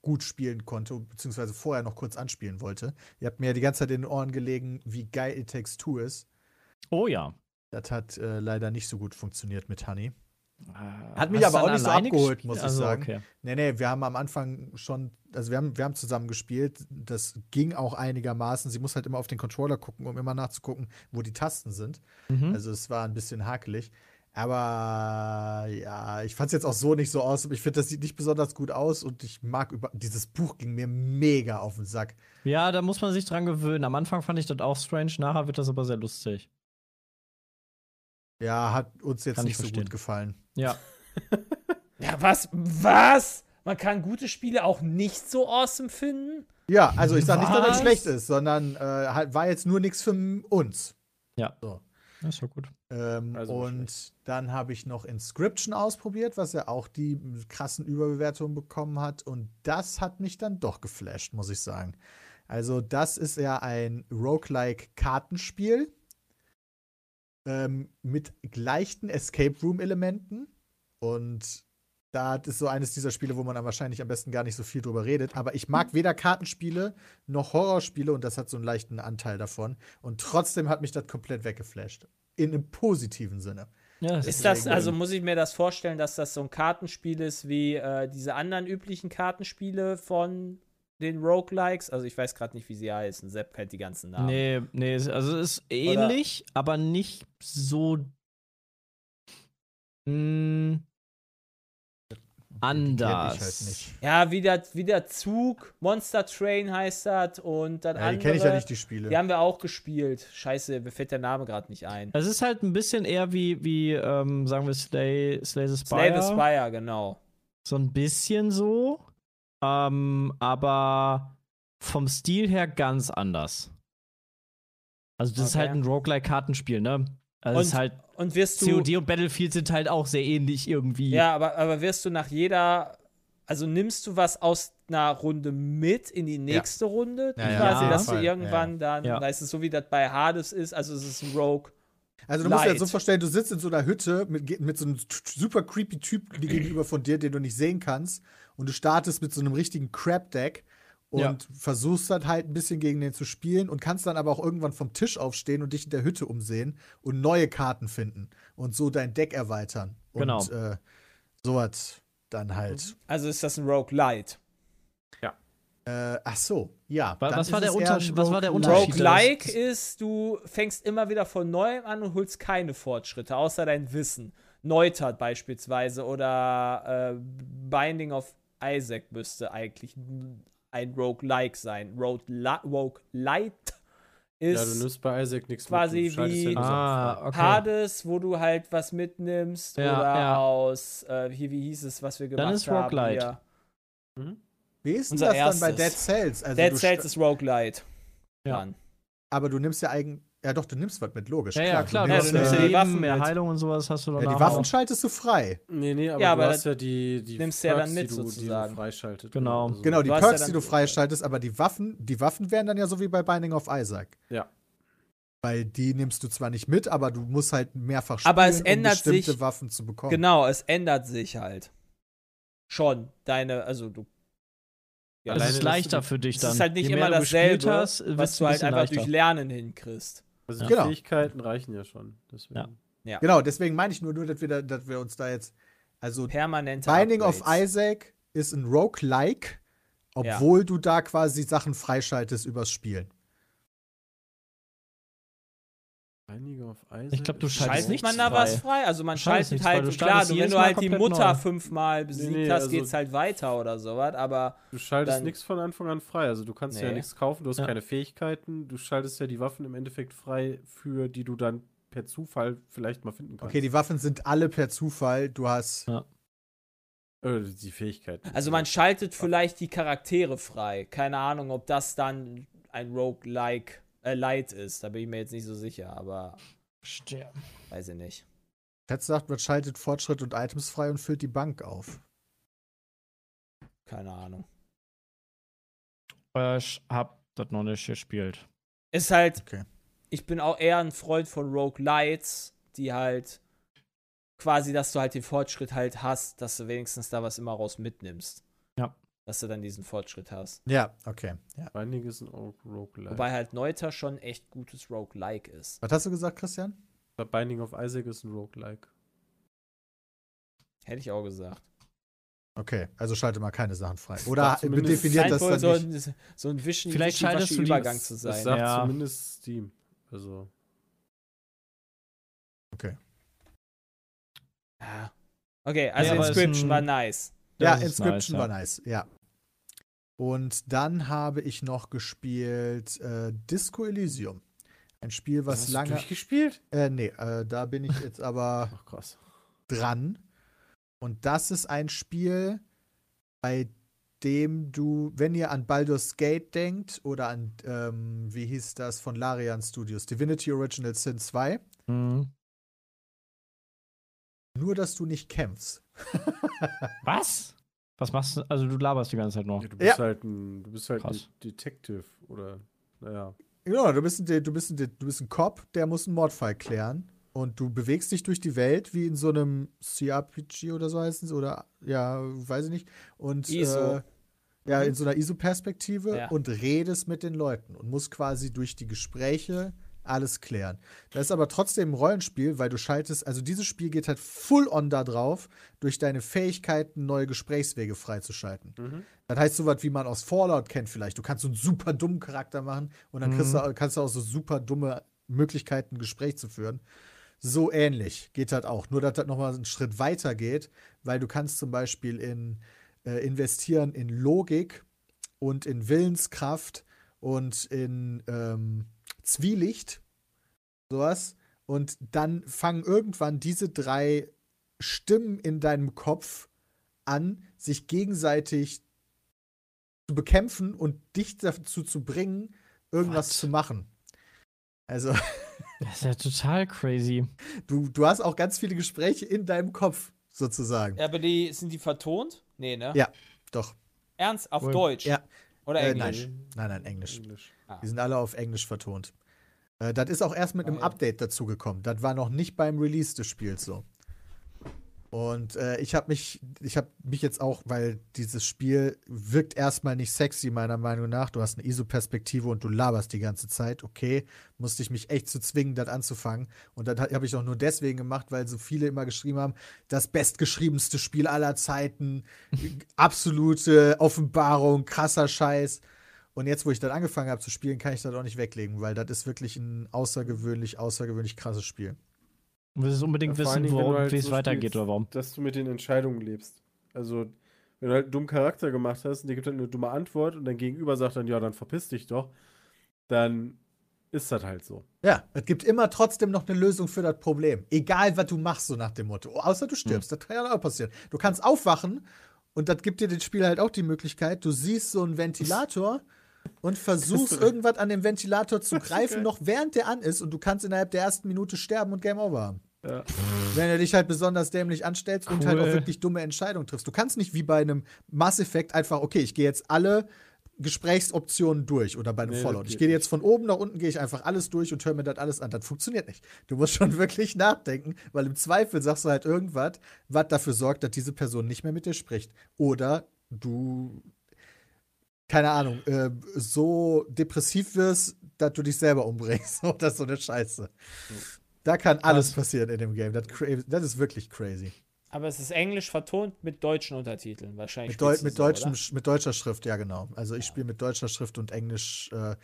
gut spielen konnte, beziehungsweise vorher noch kurz anspielen wollte. Ihr habt mir ja die ganze Zeit in den Ohren gelegen, wie geil It Takes Two ist. Oh ja. Das hat äh, leider nicht so gut funktioniert mit Honey. Hat mich aber auch nicht so abgeholt, muss ich sagen. Okay. Nee, nee, wir haben am Anfang schon, also wir haben, wir haben zusammen gespielt. Das ging auch einigermaßen. Sie muss halt immer auf den Controller gucken, um immer nachzugucken, wo die Tasten sind. Mhm. Also es war ein bisschen hakelig. Aber ja, ich fand es jetzt auch so nicht so aus. Ich finde, das sieht nicht besonders gut aus und ich mag über. Dieses Buch ging mir mega auf den Sack. Ja, da muss man sich dran gewöhnen. Am Anfang fand ich das auch strange, nachher wird das aber sehr lustig. Ja, hat uns jetzt Kann ich nicht so verstehen. gut gefallen. Ja. Ja, was? Was? Man kann gute Spiele auch nicht so awesome finden? Ja, also ich sage nicht, dass das schlecht ist, sondern äh, halt war jetzt nur nichts für uns. Ja. So. Das ist ja gut. Ähm, Also und dann habe ich noch Inscription ausprobiert, was ja auch die krassen Überbewertungen bekommen hat. Und das hat mich dann doch geflasht, muss ich sagen. Also, das ist ja ein Roguelike-Kartenspiel ähm, mit leichten Escape Room-Elementen. Und da ist so eines dieser Spiele, wo man dann wahrscheinlich am besten gar nicht so viel drüber redet. Aber ich mag weder Kartenspiele noch Horrorspiele und das hat so einen leichten Anteil davon. Und trotzdem hat mich das komplett weggeflasht. In einem positiven Sinne. Ja, das Ist das, also muss ich mir das vorstellen, dass das so ein Kartenspiel ist wie äh, diese anderen üblichen Kartenspiele von den Roguelikes? Also ich weiß gerade nicht, wie sie heißen. Sepp kennt die ganzen Namen. Nee, nee, also es ist ähnlich, aber nicht so mh, Kenn anders. ich halt nicht. Ja, wie der, wie der Zug, Monster Train heißt das und dann Ja, die andere. kenne ich ja nicht, die Spiele. Die haben wir auch gespielt. Scheiße, mir fällt der Name gerade nicht ein. Es ist halt ein bisschen eher wie, wie ähm, sagen wir, Slay, Slay the Spire. Slay the Spire, genau. So ein bisschen so. Ähm, aber vom Stil her ganz anders. Also, das ist Okay. halt ein Roguelike-Kartenspiel, ne? Also, es ist Und- halt. Und wirst du. COD und Battlefield sind halt auch sehr ähnlich irgendwie. Ja, aber, aber wirst du nach jeder. Also nimmst du was aus einer Runde mit in die nächste Runde? Ja, ja, quasi, jeden dass du irgendwann Ja, dann, Ja. weißt du, so wie das bei Hades ist, also es ist ein Rogue. Also du musst dir das so vorstellen, du sitzt in so einer Hütte mit, mit so einem super creepy Typ gegenüber von dir, den du nicht sehen kannst. Und du startest mit so einem richtigen Crap-Deck und Ja. versuchst dann halt ein bisschen gegen den zu spielen und kannst dann aber auch irgendwann vom Tisch aufstehen und dich in der Hütte umsehen und neue Karten finden und so dein Deck erweitern. Genau. Und äh, Sowas dann halt. Also ist das ein Roguelite. Äh, ach so, ja. Was ist war der Unterschied- was war der Roguelike. Unterschied? Roguelike Das- ist, du fängst immer wieder von neuem an und holst keine Fortschritte, außer dein Wissen. Neutert beispielsweise oder äh, Binding of Isaac müsste eigentlich ein Roguelike sein. Rogueli- Roguelite Ja, du ist nimmst bei Isaac nichts quasi mit. wie- ja Ah, okay. Hades, wo du halt was mitnimmst Ja, oder ja. aus, äh, hier, wie hieß es, was wir gemacht ist haben? Roguelite. Hier. Mhm. Wie ist denn Unser das dann bei Dead erstes. Cells? Also Dead Cells ist Roguelite. Ja. Mann. aber du nimmst ja eigen. Ja, doch, du nimmst was mit, logisch. Ja, ja, klar. Ja, Du du hast nimmst ja ja die die Waffen mehr mit. Heilung und sowas hast du Ja, danach die Waffen auch. schaltest du frei. Nee, nee, aber Ja, du aber hast ja die, die nimmst du ja dann Perks, mit, die du, die sozusagen. du freischaltet. Genau. so. Genau, die Du ja Perks, dann- die du freischaltest, aber die Waffen, die Waffen wären dann ja so wie bei Binding of Isaac. Ja. Weil die nimmst du zwar nicht mit, aber du musst halt mehrfach spielen, Aber es ändert um bestimmte sich- Waffen zu bekommen. Genau, es ändert sich halt. Schon. Deine, also du. Ja, Es Alleine, ist dass leichter du- für dich es dann. ist halt nicht Je immer du gespielt dasselbe, hast, was du halt einfach leichter. durch Lernen hinkriegst. Also die Genau. Fähigkeiten reichen ja schon. Deswegen. Ja. Genau, deswegen meine ich nur, nur dass, wir da, dass wir uns da jetzt. Also, Permanente Binding of Upgrades. Isaac ist ein Roguelike, obwohl du da quasi Sachen freischaltest übers Spielen. Ich glaub, du ist schaltest nichts man da was frei? Also man schaltet halt, du klar, du, wenn du halt die Mutter neu. fünfmal besiegt nee, hast, also- geht's halt weiter oder sowas, aber Du schaltest nichts von Anfang an frei. Also du kannst ja Nee. nichts kaufen, du hast Ja. keine Fähigkeiten. Du schaltest ja die Waffen im Endeffekt frei, für die du dann per Zufall vielleicht mal finden kannst. Okay, die Waffen sind alle per Zufall. Du hast. äh, die Fähigkeiten. also man schaltet vielleicht die Charaktere frei. Keine Ahnung, ob das dann ein Roguelike äh, Light ist. Da bin ich mir jetzt nicht so sicher, aber Verstehe. weiß ich nicht. Chat sagt, man schaltet Fortschritt und Items frei und füllt die Bank auf. Keine Ahnung. Äh, Ich hab das noch nicht gespielt. Ist halt, Okay. ich bin auch eher ein Freund von Roguelites, die halt quasi, dass du halt den Fortschritt halt hast, dass du wenigstens da was immer raus mitnimmst. Ja. Dass du dann diesen Fortschritt hast. Ja, okay. Ja. Einige sind auch Roguelike. Wobei halt Neuter schon echt gutes Roguelike ist. Was hast du gesagt, Christian? Binding of Isaac ist ein Roguelike. Hätte ich auch gesagt. Okay, also schalte mal keine Sachen frei. Oder zumindest- definiert das dann so nicht. ein, so ein Wischen, Vielleicht schaltest du die- Übergang zu Das sein. sagt Ja. zumindest Steam. Also, Ja. Okay, also Ja, ist Inscription ein- war nice. Ja, Das ist Inscription nice, war nice, ja. Und dann habe ich noch gespielt äh, Disco Elysium. Ein Spiel, was hast du lange. durchgespielt? Äh, nee, äh, da bin ich jetzt aber Ach dran. Und das ist ein Spiel, bei dem du, wenn ihr an Baldur's Gate denkt oder an, ähm, wie hieß das von Larian Studios, Divinity Original Sin 2, Mhm. nur dass du nicht kämpfst. Was? Was machst du? Also du laberst die ganze Zeit noch. Ja, du bist Ja. halt ein, du bist halt ein Krass. Detective oder, naja. Genau, du bist, ein, du, bist ein, du bist ein Cop, der muss einen Mordfall klären. Und du bewegst dich durch die Welt wie in so einem CRPG oder so heißt es. Oder, ja, weiß ich nicht. Und, ISO. Äh, ja, in so einer ISO-Perspektive Ja. und redest mit den Leuten und musst quasi durch die Gespräche alles klären. Das ist aber trotzdem ein Rollenspiel, weil du schaltest, also dieses Spiel geht halt full on da drauf, durch deine Fähigkeiten neue Gesprächswege freizuschalten. Mhm. Das heißt sowas, wie man aus Fallout kennt vielleicht. Du kannst so einen super dummen Charakter machen und dann kriegst du, kannst du auch so super dumme Möglichkeiten, ein Gespräch zu führen. So ähnlich geht das auch. Nur, dass das nochmal einen Schritt weiter geht, weil du kannst zum Beispiel in, äh, investieren in Logik und in Willenskraft und in ähm, Zwielicht, sowas. Und dann fangen irgendwann diese drei Stimmen in deinem Kopf an, sich gegenseitig zu bekämpfen und dich dazu zu bringen, irgendwas What? zu machen. Also, Das ist ja total crazy. du, du hast auch ganz viele Gespräche in deinem Kopf, sozusagen. Ja, aber die, sind die vertont? Nee, ne? Ja. Doch. Ernst? Auf Wohl. Deutsch? Ja. Oder Äh, Englisch? nein. Nein, nein, Englisch. Englisch. Die sind alle auf Englisch vertont. Äh, das ist auch erst mit einem Geil. Update dazugekommen. Das war noch nicht beim Release des Spiels so. Und äh, ich habe mich, ich habe mich jetzt auch, weil dieses Spiel wirkt erstmal nicht sexy, meiner Meinung nach. Du hast eine ISO-Perspektive und du laberst die ganze Zeit. Okay, musste ich mich echt zu zwingen, das anzufangen. Und das habe ich auch nur deswegen gemacht, weil so viele immer geschrieben haben, das bestgeschriebenste Spiel aller Zeiten, absolute Offenbarung, krasser Scheiß. Und jetzt, wo ich dann angefangen habe zu spielen, kann ich das auch nicht weglegen, weil das ist wirklich ein außergewöhnlich, außergewöhnlich krasses Spiel. Du willst unbedingt Ja, wissen, worum, halt wie es so weitergeht spielst, oder warum. Dass du mit den Entscheidungen lebst. Also, wenn du halt einen dummen Charakter gemacht hast und der gibt dann eine dumme Antwort und dein Gegenüber sagt dann, ja, dann verpiss dich doch, dann ist das halt so. Ja, es gibt immer trotzdem noch eine Lösung für das Problem. Egal, was du machst, so nach dem Motto. Außer du stirbst. Das kann ja auch passieren. Du kannst aufwachen und das gibt dir den Spiel halt auch die Möglichkeit. Du siehst so einen Ventilator und versuchst irgendwas an dem Ventilator zu greifen, noch während der an ist und du kannst innerhalb der ersten Minute sterben und Game Over haben. Ja. Wenn du dich halt besonders dämlich anstellst und halt auch Cool. wirklich dumme Entscheidungen triffst. Du kannst nicht wie bei einem Mass Effect einfach, okay, ich gehe jetzt alle Gesprächsoptionen durch oder bei einem Nee, Fallout. Ich gehe jetzt von oben nach unten, gehe ich einfach alles durch und höre mir das alles an. Das funktioniert nicht. Du musst schon wirklich nachdenken, weil im Zweifel sagst du halt irgendwas, was dafür sorgt, dass diese Person nicht mehr mit dir spricht. Oder du, keine Ahnung, äh, so depressiv wirst, dass du dich selber umbringst. Oder so eine Scheiße. Da kann alles passieren in dem Game. Das, das ist wirklich crazy. Aber es ist englisch vertont mit deutschen Untertiteln. Wahrscheinlich. Mit, Deu mit, so, deutschem, oder? mit deutscher Schrift, ja, genau. Also ich spiele mit deutscher Schrift und Englisch. Äh,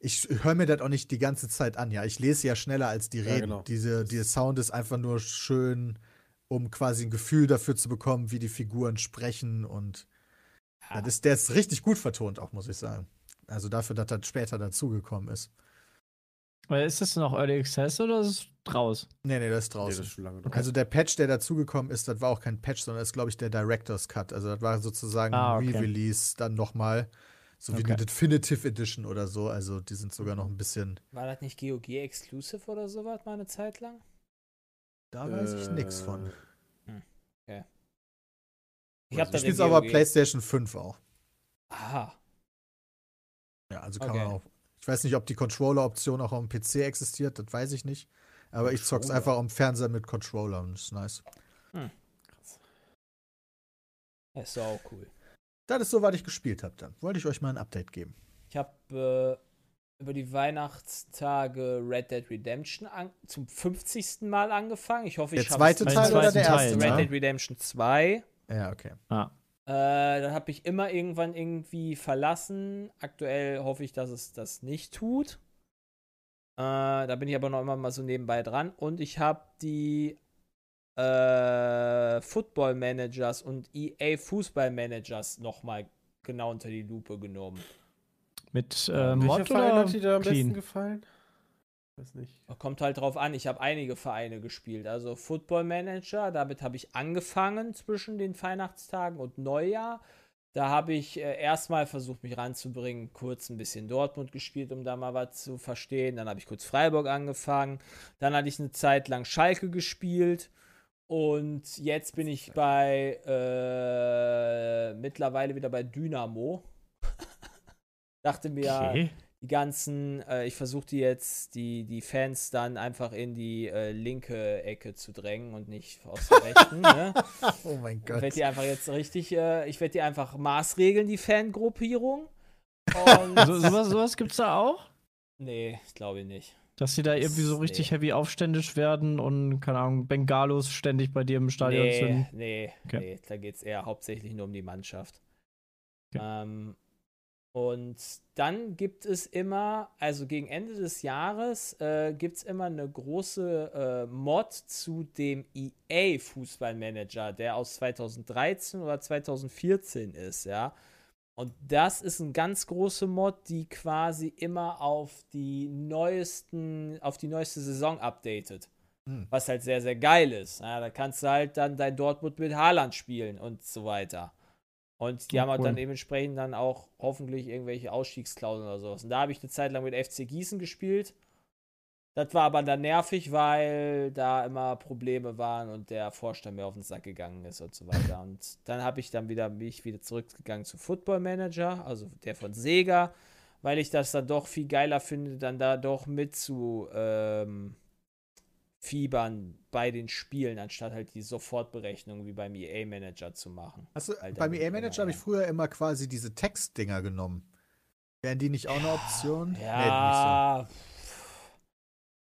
ich höre mir das auch nicht die ganze Zeit an, ja. Ich lese ja schneller als die Ja, Reden. genau. Diese, dieser Sound ist einfach nur schön, um quasi ein Gefühl dafür zu bekommen, wie die Figuren sprechen. Und Ja. das ist, der ist richtig gut vertont, auch, muss ich sagen. Also dafür, dass das später dazugekommen ist. Weil Ist das noch Early Access oder ist es raus? Nee, nee, das ist Nee, draußen. das ist schon lange drauf. Also der Patch, der dazugekommen ist, das war auch kein Patch, sondern das ist, glaube ich, der Director's Cut. Also das war sozusagen Ah, ein okay. Re-Release dann nochmal. So wie Okay. eine Definitive Edition oder so. Also die sind sogar noch ein bisschen. War das nicht GOG Exclusive oder sowas mal eine Zeit lang? Da weiß ich nichts von. Ich hab spielst den aber. PlayStation 5 auch. Aha. Ja, also kann Okay. man auch. Ich weiß nicht, ob die Controller-Option auch auf dem PC existiert, das weiß ich nicht. Aber ich zock's einfach am Fernseher mit Controller und das ist nice. Das ist doch auch cool. Das ist so, was ich gespielt habe dann. Wollte ich euch mal ein Update geben. Ich habe äh, über die Weihnachtstage Red Dead Redemption zum 50. Mal angefangen. Ich hoffe, Der ich zweite es Teil zum oder zweiten der Teil. erste Red Teil? Dead Redemption 2. Ja, okay. Ah. Äh, dann habe ich immer irgendwann irgendwie verlassen. Aktuell hoffe ich, dass es das nicht tut. Äh, da bin ich aber noch immer mal so nebenbei dran. Und ich habe die äh, Football Managers und EA Fußball Managers nochmal genau unter die Lupe genommen. Mit äh, Welcher Mod Verein oder hat dir da am besten clean? gefallen? Weiß nicht. Kommt halt drauf an, ich habe einige Vereine gespielt. Also Football Manager, damit habe ich angefangen zwischen den Weihnachtstagen und Neujahr. Da habe ich äh, erstmal versucht, mich ranzubringen, kurz ein bisschen Dortmund gespielt, um da mal was zu verstehen. Dann habe ich kurz Freiburg angefangen. Dann hatte ich eine Zeit lang Schalke gespielt. Und jetzt bin ich bei äh, mittlerweile wieder bei Dynamo. Dachte mir, Okay. Die ganzen, äh, ich versuche die jetzt, die, die Fans dann einfach in die äh, linke Ecke zu drängen und nicht aus der rechten. ne? Oh mein Ich Gott. werde die einfach jetzt richtig, äh, ich werde die einfach maßregeln, die Fangruppierung. Und So, sowas, sowas gibt's da auch? nee, ich glaube nicht. Dass sie da irgendwie so richtig Nee. heavy aufständisch werden und, keine Ahnung, Bengalos ständig bei dir im Stadion Nee, zünden. nee, Okay. nee, da geht es eher hauptsächlich nur um die Mannschaft. Okay. Ähm, und dann gibt es immer, also gegen Ende des Jahres, äh, gibt es immer eine große äh, Mod zu dem EA Fußballmanager, der aus 2013 oder 2014 ist, ja. Und das ist ein ganz große Mod, die quasi immer auf die neuesten, auf die neueste Saison updatet. Hm. Was halt sehr, sehr geil ist. Ja, da kannst du halt dann dein Dortmund mit Haaland spielen und so weiter. Und die Oh, haben halt cool. dann dementsprechend dann auch hoffentlich irgendwelche Ausstiegsklauseln oder sowas. Und da habe ich eine Zeit lang mit FC Gießen gespielt. Das war aber dann nervig, weil da immer Probleme waren und der Vorstand mir auf den Sack gegangen ist und so weiter. Und dann habe ich dann wieder mich wieder zurückgegangen zu Football Manager, also der von Sega, weil ich das dann doch viel geiler finde, dann da doch mit zu ähm, mitfiebern bei den Spielen, anstatt halt die Sofortberechnung wie beim EA-Manager zu machen. Du, Alter, beim die EA-Manager habe ich Dinger, früher immer quasi diese Textdinger genommen. Wären die nicht auch eine Option? Nee, Ja. so.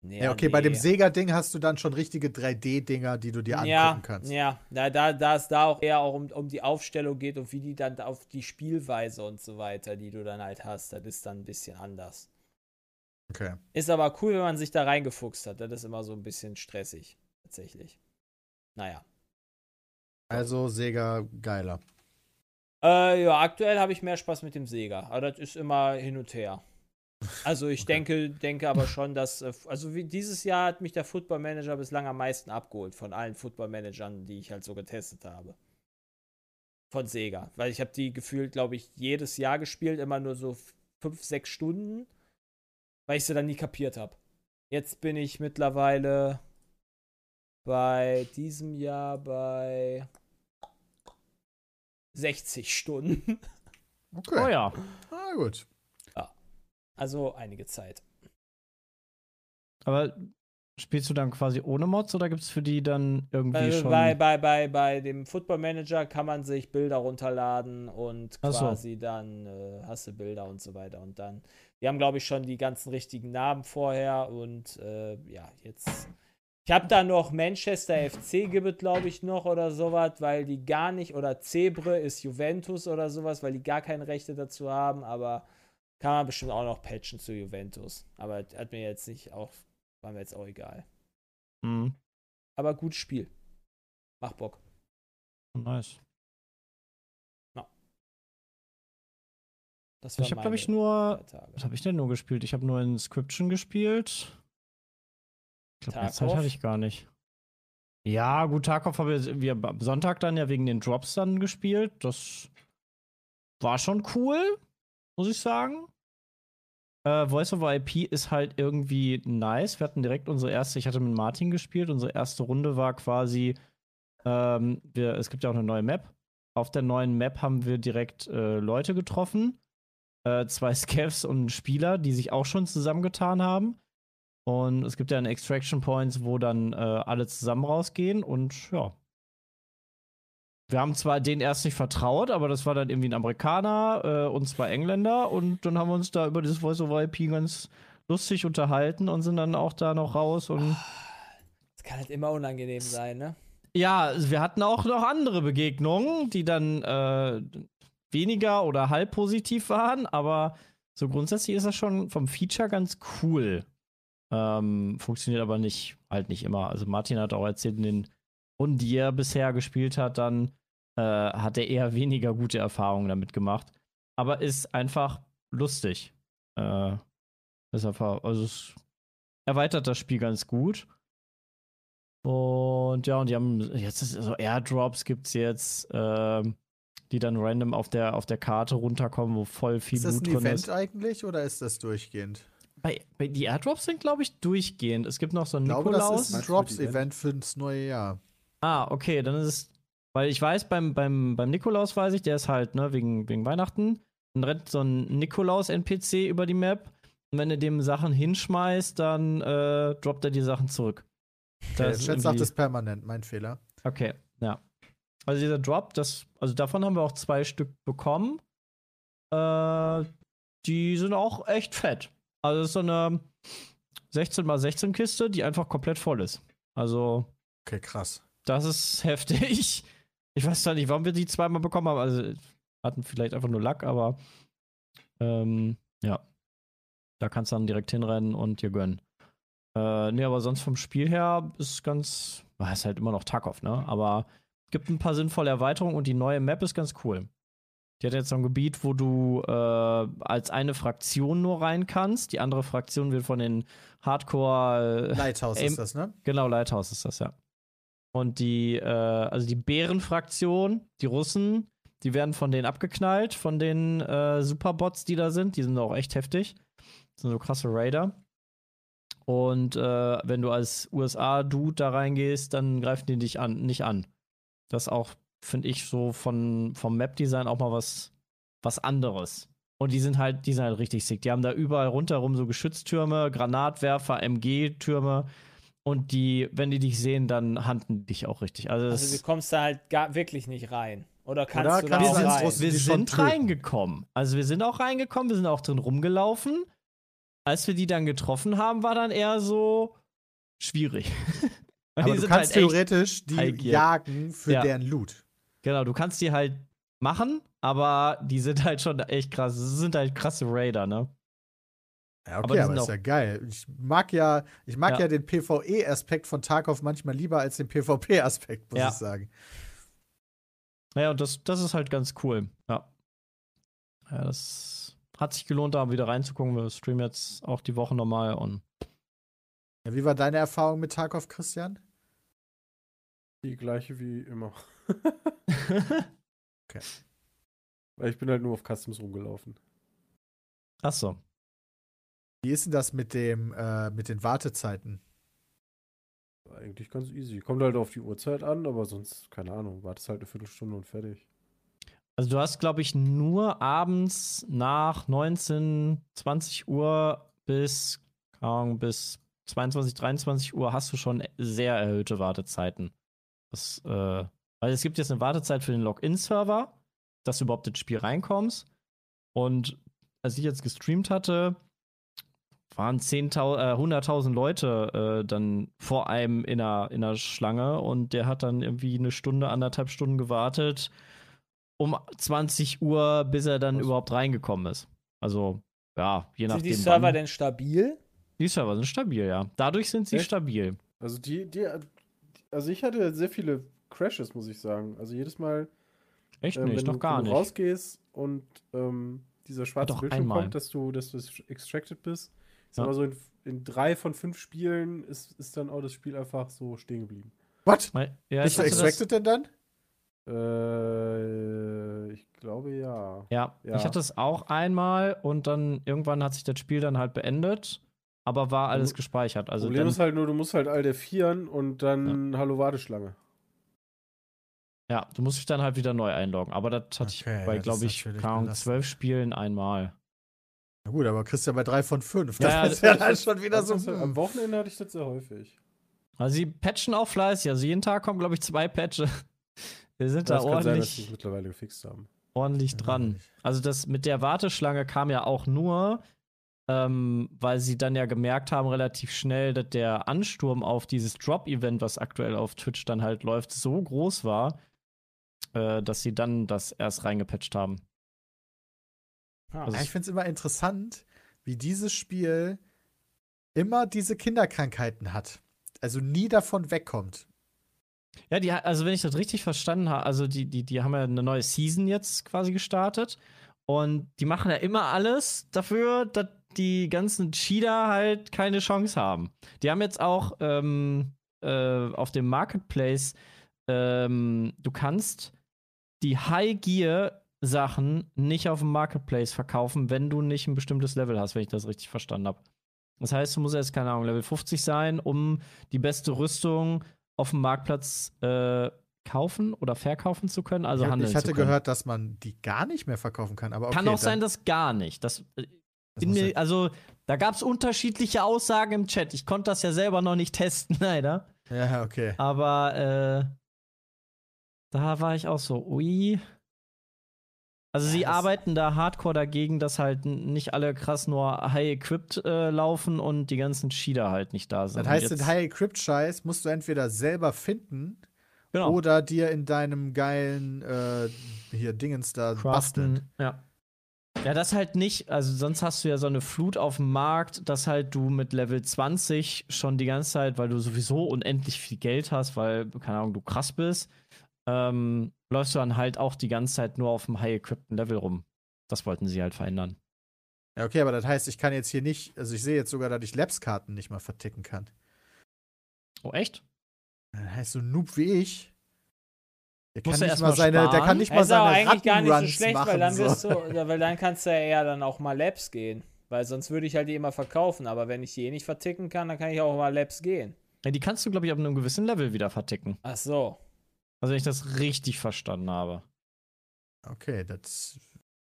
Ja, okay, bei dem Sega-Ding hast du dann schon richtige 3D-Dinger, die du dir angucken ja, kannst. Ja, da, da, da es da auch eher auch um, um die Aufstellung geht und wie die dann auf die Spielweise und so weiter, die du dann halt hast, das ist dann ein bisschen anders. Okay. Ist aber cool, wenn man sich da reingefuchst hat. Das ist immer so ein bisschen stressig, tatsächlich. Naja. Also Sega geiler. Äh, ja, aktuell habe ich mehr Spaß mit dem Sega, aber das ist immer hin und her. Also ich Okay. denke, denke aber schon, dass, äh, also wie dieses Jahr hat mich der Football Manager bislang am meisten abgeholt von allen Football Managern, die ich halt so getestet habe. Von Sega, weil ich habe die gefühlt, glaube ich, jedes Jahr gespielt, immer nur so fünf, sechs Stunden, weil ich sie dann nie kapiert habe. Jetzt bin ich mittlerweile bei diesem Jahr bei 60 Stunden. Okay. Oh ja. Ah, gut. Also einige Zeit. Aber spielst du dann quasi ohne Mods oder gibt es für die dann irgendwie Bei, schon. bei, bei, bei, bei dem Football Manager kann man sich Bilder runterladen und Ach so. quasi dann äh, hast du Bilder und so weiter. Und dann, die haben, glaube ich, schon die ganzen richtigen Namen vorher und äh, ja, jetzt. Ich habe da noch Manchester FC gibt es, glaube ich, noch oder sowas, weil die gar nicht, oder Zebre ist Juventus oder sowas, weil die gar keine Rechte dazu haben, aber kann man bestimmt auch noch patchen zu Juventus. Aber hat mir jetzt nicht auch, war mir jetzt auch egal. Hm, Aber gutes Spiel. Macht Bock. nice. Das Ich habe, glaube ich, nur. Was habe ich denn nur gespielt? Ich habe nur Inscription gespielt. Ich glaube, mehr Zeit hatte ich gar nicht. Ja, gut, Tarkov haben wir, wir am Sonntag dann ja wegen den Drops dann gespielt. Das war schon cool, muss ich sagen. Äh, Voice over IP ist halt irgendwie nice. Wir hatten direkt unsere erste, ich hatte mit Martin gespielt. Unsere erste Runde war quasi, ähm, wir, es gibt ja auch eine neue Map. Auf der neuen Map haben wir direkt äh, Leute getroffen. Äh, zwei Scavs und einen Spieler, die sich auch schon zusammengetan haben. Und es gibt ja einen Extraction Points, wo dann äh, alle zusammen rausgehen und ja. Wir haben zwar denen erst nicht vertraut, aber das war dann irgendwie ein Amerikaner äh, und zwei Engländer und dann haben wir uns da über dieses Voice over IP ganz lustig unterhalten und sind dann auch da noch raus und Das kann halt immer unangenehm sein, ne? ja, wir hatten auch noch andere Begegnungen, die dann äh, weniger oder halb positiv waren, aber so grundsätzlich ist das schon vom Feature ganz cool. Ähm, funktioniert aber nicht, halt nicht immer. Also Martin hat auch erzählt, in den Runden, die er bisher gespielt hat, dann äh, hat er eher weniger gute Erfahrungen damit gemacht. Aber ist einfach lustig. Äh, ist einfach, also es erweitert das Spiel ganz gut. Und ja, und die haben jetzt so Airdrops gibt's jetzt, ähm, die dann random auf der auf der Karte runterkommen, wo voll viel Ist das Blut ein drin Event ist. eigentlich oder ist das durchgehend? Bei, bei die Airdrops sind glaube ich durchgehend. Es gibt noch so glaube, Nikolaus. das ist ein Drops-Event fürs neue Jahr. Ah, okay, dann ist es, weil ich weiß, beim, beim, beim Nikolaus weiß ich, der ist halt, ne, wegen, wegen Weihnachten. Dann rennt so ein Nikolaus-NPC über die Map. Und wenn du dem Sachen hinschmeißt, dann äh, droppt er die Sachen zurück. Der Das ist Chat sagt es permanent, mein Fehler. Okay, ja. Also dieser Drop, das, also davon haben wir auch zwei Stück bekommen. Äh, die sind auch echt fett. Also das ist so eine 16 x 16 Kiste, die einfach komplett voll ist. Also Okay, krass. das ist heftig. Ich weiß zwar nicht, warum wir die zweimal bekommen haben. Also hatten vielleicht einfach nur Lack, aber ähm, ja. Da kannst du dann direkt hinrennen und dir gönnen. Äh, nee, aber sonst vom Spiel her ist ganz. Ist halt immer noch Tarkov, ne? Aber gibt ein paar sinnvolle Erweiterungen und die neue Map ist ganz cool. Die hat jetzt so ein Gebiet, wo du äh, als eine Fraktion nur rein kannst. Die andere Fraktion wird von den Hardcore äh, Lighthouse Aim- ist das, ne? Genau, Lighthouse ist das, ja. Und die, äh, also die Bärenfraktion, die Russen, die werden von denen abgeknallt, von den äh, Superbots, die da sind. Die sind auch echt heftig. Das sind so krasse Raider. Und äh, wenn du als USA-Dude da reingehst, dann greifen die dich an, nicht an. Das ist auch, finde ich, so von, vom Map-Design auch mal was, was anderes. Und die sind halt, die sind halt richtig sick. Die haben da überall rundherum so Geschütztürme, Granatwerfer, MG-Türme. Und die, wenn die dich sehen, dann handen die dich auch richtig. Also, Also du kommst da halt gar wirklich nicht rein. Oder kannst Oder du kannst da auch rein? Russen- wir sind reingekommen. Also wir sind auch reingekommen, wir sind auch drin rumgelaufen. Als wir die dann getroffen haben, war dann eher so schwierig. Aber die du kannst halt theoretisch die gear. jagen für Ja. deren Loot. Genau, du kannst die halt machen, aber die sind halt schon echt krass. Das sind halt krasse Raider, ne? Ja, Aber okay, aber, sind ist ja geil. Ich mag ja, ich mag Ja. ja, den PvE-Aspekt von Tarkov manchmal lieber als den PvP-Aspekt, muss Ja. ich sagen. Naja, und das, das ist halt ganz cool. Ja. Ja, das hat sich gelohnt, da wieder reinzugucken. Wir streamen jetzt auch die Woche nochmal und Ja, wie war deine Erfahrung mit Tarkov, Christian? Die gleiche wie immer. Okay. Weil ich bin halt nur auf Customs rumgelaufen. Achso. Wie ist denn das mit dem, äh, mit den Wartezeiten? War Eigentlich ganz easy. Kommt halt auf die Uhrzeit an, aber sonst, keine Ahnung, wartest halt eine Viertelstunde und fertig. Also du hast, glaube ich, nur abends nach 19, 20 Uhr bis, keine Ahnung, bis 22, 23 Uhr hast du schon sehr erhöhte Wartezeiten. Das, äh, weil es gibt jetzt eine Wartezeit für den Login-Server, dass du überhaupt ins Spiel reinkommst. Und als ich jetzt gestreamt hatte, waren 10.000, äh, 100.000 Leute äh, dann vor einem in einer, in einer Schlange und der hat dann irgendwie eine Stunde, anderthalb Stunden gewartet um 20 Uhr, bis er dann Was? überhaupt reingekommen ist. Also, ja, je Sind nachdem. die Server wann. denn stabil? Die Server sind stabil, ja. Dadurch sind sie Echt? stabil. Also die, die, also ich hatte sehr viele Crashes, muss ich sagen. Also jedes Mal, Echt ähm, nicht, wenn, noch du, gar wenn du nicht. rausgehst und ähm, dieser schwarze Doch, Bildschirm einmal. kommt, dass du, dass du extracted bist. Ich sag Ja. mal so, in, in drei von fünf Spielen ist, ist dann auch das Spiel einfach so stehen geblieben. What? Ja, Bist ich du extracted denn dann? Äh, ich glaube ja. ja, Ja. ich hatte es auch einmal und dann irgendwann hat sich das Spiel dann halt beendet, aber war alles gespeichert. Also Problem dann, ist halt nur, du musst halt all der vieren und dann Hallo Warteschlange. ja, du musst dich dann halt wieder neu einloggen. Aber das hatte Okay, ich bei, ja, glaube ich, belastend. zwölf Spielen einmal. Na gut, aber Christian bei drei von fünf. Ja, Das ja, ist ja dann schon wieder so. halt- hm. Am Wochenende hatte ich das sehr häufig. Also sie patchen auch fleißig. Also jeden Tag kommen, glaube ich, zwei Patches. Wir sind da Das sein, dass ordentlich. sie es mittlerweile gefixt haben. ordentlich dran. Also das mit der Warteschlange kam ja auch nur, ähm, weil sie dann ja gemerkt haben relativ schnell, dass der Ansturm auf dieses Drop-Event, was aktuell auf Twitch dann halt läuft, so groß war, äh, dass sie dann das erst reingepatcht haben. Ah. Also ich finde es immer interessant, wie dieses Spiel immer diese Kinderkrankheiten hat. Also nie davon wegkommt. Ja, die, also wenn ich das richtig verstanden habe, also die, die, die haben ja eine neue Season jetzt quasi gestartet und die machen ja immer alles dafür, dass die ganzen Cheater halt keine Chance haben. Die haben jetzt auch ähm, äh, auf dem Marketplace, ähm, du kannst die High Gear Sachen nicht auf dem Marketplace verkaufen, wenn du nicht ein bestimmtes Level hast, wenn ich das richtig verstanden habe. Das heißt, du musst erst, keine Ahnung, Level 50 sein, um die beste Rüstung auf dem Marktplatz äh, kaufen oder verkaufen zu können, also ich, handeln ich hatte gehört, dass man die gar nicht mehr verkaufen kann. Aber okay, Kann auch sein, dass gar nicht. Das, äh, das bin mir, also, da gab es unterschiedliche Aussagen im Chat. Ich konnte das ja selber noch nicht testen, leider. ja, okay. Aber äh, da war ich auch so, ui. Also sie Ja, das- arbeiten da hardcore dagegen, dass halt nicht alle krass nur high-equipped äh, laufen und die ganzen Cheater halt nicht da sind. Das heißt, den High-Equipped-Scheiß musst du entweder selber finden genau, oder dir in deinem geilen äh, hier Dingens da basteln. craften. Ja. Ja, das halt nicht, also sonst hast du ja so eine Flut auf dem Markt, dass halt du mit Level 20 schon die ganze Zeit, weil du sowieso unendlich viel Geld hast, weil, keine Ahnung, du krass bist, ähm, läufst du dann halt auch die ganze Zeit nur auf dem high-equippten Level rum. Das wollten sie halt verändern. Ja, okay, aber das heißt, ich kann jetzt hier nicht, also ich sehe jetzt sogar, dass ich Labs-Karten nicht mal verticken kann. Oh, echt? Das heißt, so ein Noob wie ich, der Muss kann nicht erst mal seine, der kann nicht mal Das ist aber seine eigentlich gar nicht so schlecht, machen. weil dann, so. du, oder weil dann kannst du ja eher dann auch mal Labs gehen. Weil sonst würde ich halt die immer verkaufen. Aber wenn ich die eh nicht verticken kann, dann kann ich auch mal Labs gehen. Ja, die kannst du, glaube ich, ab einem gewissen Level wieder verticken. Ach so. Also, wenn ich das richtig verstanden habe. Okay, das